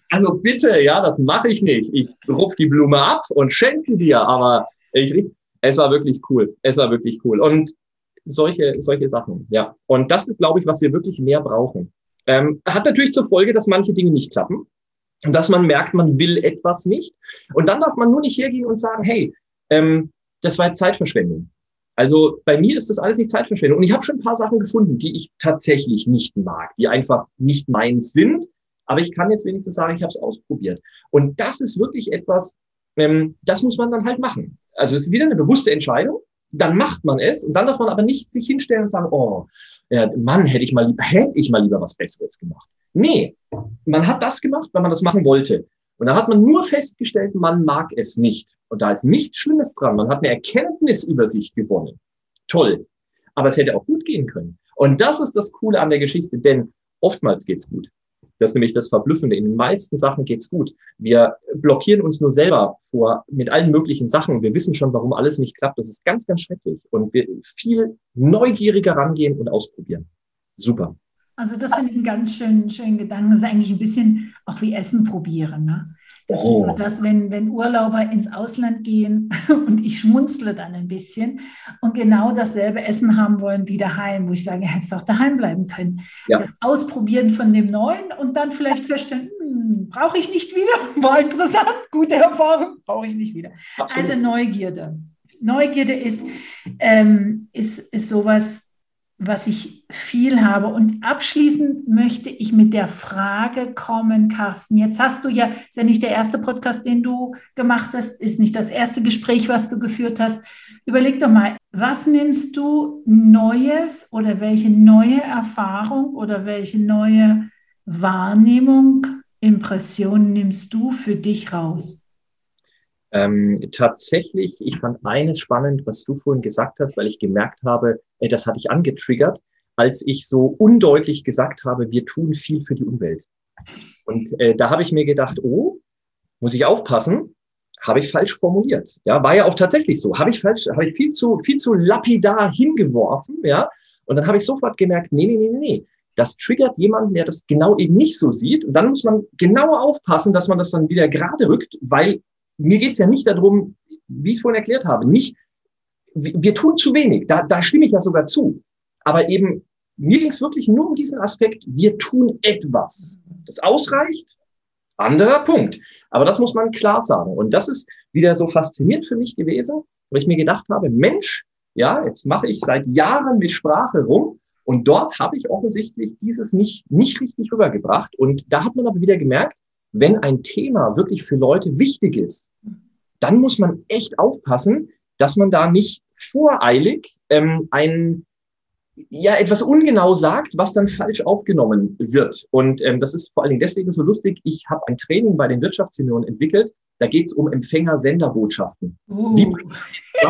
also bitte, ja, das mache ich nicht. Ich rupf die Blume ab und schenke sie dir, aber ich riech, es war wirklich cool. Es war wirklich cool. Und solche, solche Sachen, ja. Und das ist, glaube ich, was wir wirklich mehr brauchen. Ähm, hat natürlich zur Folge, dass manche Dinge nicht klappen und dass man merkt, man will etwas nicht. Und dann darf man nur nicht hergehen und sagen, hey, ähm, das war Zeitverschwendung. Also bei mir ist das alles nicht Zeitverschwendung. Und ich habe schon ein paar Sachen gefunden, die ich tatsächlich nicht mag, die einfach nicht meins sind. Aber ich kann jetzt wenigstens sagen, ich habe es ausprobiert. Und das ist wirklich etwas, ähm, das muss man dann halt machen. Also es ist wieder eine bewusste Entscheidung. Dann macht man es und dann darf man aber nicht sich hinstellen und sagen, oh, ja, Mann, hätte ich mal hätte ich mal lieber was Besseres gemacht. Nee, man hat das gemacht, weil man das machen wollte. Und da hat man nur festgestellt, man mag es nicht. Und da ist nichts Schlimmes dran. Man hat eine Erkenntnis über sich gewonnen. Toll. Aber es hätte auch gut gehen können. Und das ist das Coole an der Geschichte, denn oftmals geht's gut. Das ist nämlich das Verblüffende. In den meisten Sachen geht's gut. Wir blockieren uns nur selber vor mit allen möglichen Sachen. Wir wissen schon, warum alles nicht klappt. Das ist ganz, ganz schrecklich. Und wir viel neugieriger rangehen und ausprobieren. Super. Also das finde ich einen ganz schönen, schönen Gedanken. Das ist eigentlich ein bisschen auch wie Essen probieren. Ne? Das oh. ist so, dass wenn, wenn Urlauber ins Ausland gehen *laughs* und ich schmunzle dann ein bisschen und genau dasselbe Essen haben wollen wie daheim, wo ich sage, hättest auch daheim bleiben können. Ja. Das Ausprobieren von dem Neuen und dann vielleicht feststellen, hm, brauche ich nicht wieder. *laughs* War interessant, gute Erfahrung, brauche ich nicht wieder. Absolut. Also Neugierde. Neugierde ist, ähm, ist, ist sowas, was ich viel habe. Und abschließend möchte ich mit der Frage kommen, Carsten. Jetzt hast du ja, ist ja nicht der erste Podcast, den du gemacht hast, ist nicht das erste Gespräch, was du geführt hast. Überleg doch mal, was nimmst du Neues oder welche neue Erfahrung oder welche neue Wahrnehmung, Impression nimmst du für dich raus? Ähm, tatsächlich, ich fand eines spannend, was du vorhin gesagt hast, weil ich gemerkt habe, das hatte ich angetriggert, als ich so undeutlich gesagt habe, wir tun viel für die Umwelt. Und äh, da habe ich mir gedacht, oh, muss ich aufpassen, habe ich falsch formuliert. Ja, war ja auch tatsächlich so. Habe ich falsch, habe ich viel zu, viel zu lapidar hingeworfen, ja. Und dann habe ich sofort gemerkt, nee, nee, nee, nee. Das triggert jemanden, der das genau eben nicht so sieht. Und dann muss man genauer aufpassen, dass man das dann wieder gerade rückt, weil mir geht's ja nicht darum, wie ich es vorhin erklärt habe, nicht, wir tun zu wenig, da, da stimme ich ja sogar zu. Aber eben, mir ging es wirklich nur um diesen Aspekt, wir tun etwas. Das ausreicht, anderer Punkt. Aber das muss man klar sagen. Und das ist wieder so faszinierend für mich gewesen, weil ich mir gedacht habe, Mensch, ja, jetzt mache ich seit Jahren mit Sprache rum und dort habe ich offensichtlich dieses nicht, nicht richtig rübergebracht. Und da hat man aber wieder gemerkt, wenn ein Thema wirklich für Leute wichtig ist, dann muss man echt aufpassen, dass man da nicht voreilig ähm, ein ja etwas ungenau sagt, was dann falsch aufgenommen wird. Und ähm, das ist vor allen Dingen deswegen so lustig. Ich habe ein Training bei den Wirtschaftsunionen entwickelt. Da geht es um Empfänger-Senderbotschaften. Uh. da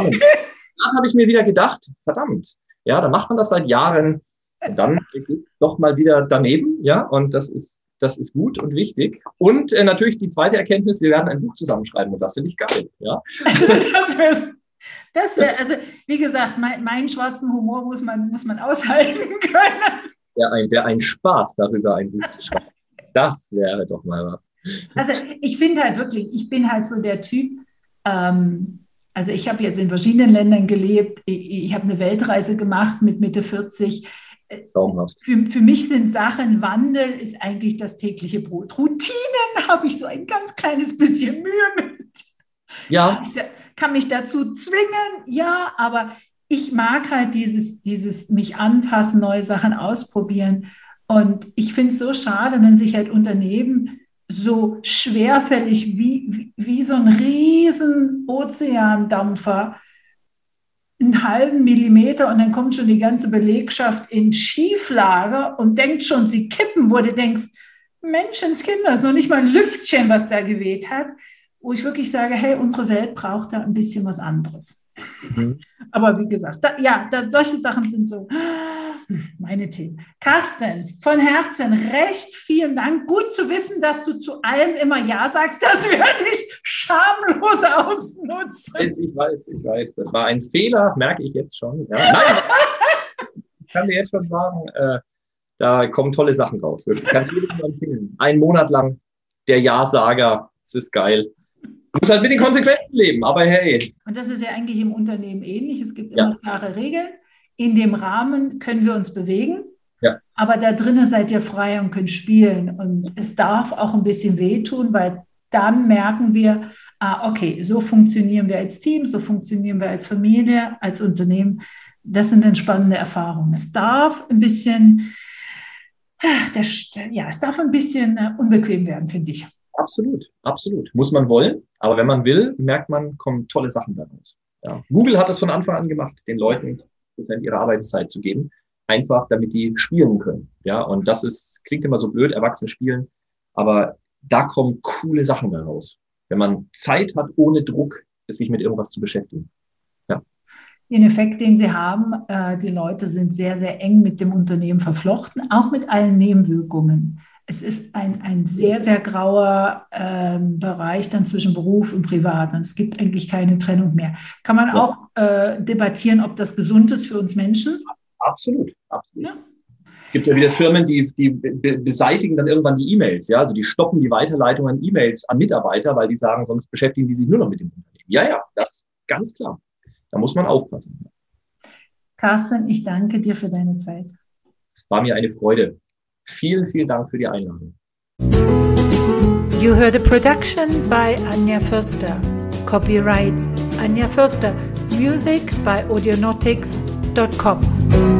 habe ich mir wieder gedacht, verdammt, ja, da macht man das seit Jahren. Und dann geht doch mal wieder daneben, ja, und das ist das ist gut und wichtig. Und äh, natürlich die zweite Erkenntnis, wir werden ein Buch zusammenschreiben und das finde ich geil. Ja? *laughs* das das wär, also wie gesagt, mein, meinen schwarzen Humor muss man, muss man aushalten *laughs* können. Wäre ein, wär ein Spaß, darüber ein Buch zu schreiben. Das wäre doch mal was. Also ich finde halt wirklich, ich bin halt so der Typ, ähm, also ich habe jetzt in verschiedenen Ländern gelebt, ich, ich habe eine Weltreise gemacht mit Mitte 40 Traumhaft. Für, für mich sind Sachen, Wandel ist eigentlich das tägliche Brot. Routinen *laughs* habe ich so ein ganz kleines bisschen Mühe mit. Ja. Da, kann mich dazu zwingen, ja, aber ich mag halt dieses, dieses mich anpassen, neue Sachen ausprobieren. Und ich finde es so schade, wenn sich halt Unternehmen so schwerfällig wie, wie, wie so ein riesen Ozeandampfer einen halben Millimeter und dann kommt schon die ganze Belegschaft in Schieflage und denkt schon, sie kippen, wo du denkst, Menschenskinder, ist noch nicht mal ein Lüftchen, was da geweht hat, wo ich wirklich sage, hey, unsere Welt braucht da ein bisschen was anderes. Mhm. Aber wie gesagt, da, ja, da, solche Sachen sind so, meine Themen. Carsten, von Herzen recht vielen Dank. Gut zu wissen, dass du zu allem immer Ja sagst. Das werde ich schamlos ausnutzen. Ich weiß, ich weiß, ich weiß. Das war ein Fehler, merke ich jetzt schon. Ja, nein, ich kann dir jetzt schon sagen, äh, da kommen tolle Sachen raus. Wirklich. Kannst du jedem empfehlen. Ein Monat lang der Ja-Sager. Das ist geil. Du musst halt mit den Konsequenzen leben, aber hey. Und das ist ja eigentlich im Unternehmen ähnlich. Es gibt immer ja. klare Regeln. In dem Rahmen können wir uns bewegen. Ja. Aber da drinnen seid ihr frei und könnt spielen. Und es darf auch ein bisschen wehtun, weil dann merken wir, ah, okay, so funktionieren wir als Team, so funktionieren wir als Familie, als Unternehmen. Das sind dann spannende Erfahrungen. Es darf ein bisschen, der, ja, es darf ein bisschen äh, unbequem werden, finde ich. Absolut, absolut. Muss man wollen, aber wenn man will, merkt man, kommen tolle Sachen daraus. Ja. Google hat das von Anfang an gemacht, den Leuten Prozent ihrer Arbeitszeit zu geben, einfach damit die spielen können. Ja, und das ist, klingt immer so blöd, Erwachsene spielen, aber da kommen coole Sachen daraus. Wenn man Zeit hat, ohne Druck, sich mit irgendwas zu beschäftigen den Effekt, den sie haben. Äh, die Leute sind sehr, sehr eng mit dem Unternehmen verflochten, auch mit allen Nebenwirkungen. Es ist ein, ein sehr, sehr grauer äh, Bereich dann zwischen Beruf und Privat. Und es gibt eigentlich keine Trennung mehr. Kann man ja. auch äh, debattieren, ob das gesund ist für uns Menschen? Absolut, absolut. Ja. Es gibt ja wieder Firmen, die, die beseitigen dann irgendwann die E-Mails. Ja? Also die stoppen die Weiterleitung an E-Mails an Mitarbeiter, weil die sagen, sonst beschäftigen die sich nur noch mit dem Unternehmen. Ja, ja, das ist ganz klar. Da muss man aufpassen. Carsten, ich danke dir für deine Zeit. Es war mir eine Freude. Vielen, vielen Dank für die Einladung. You heard a production by Anja Förster. Copyright Anja Förster. Music by audionautics.com.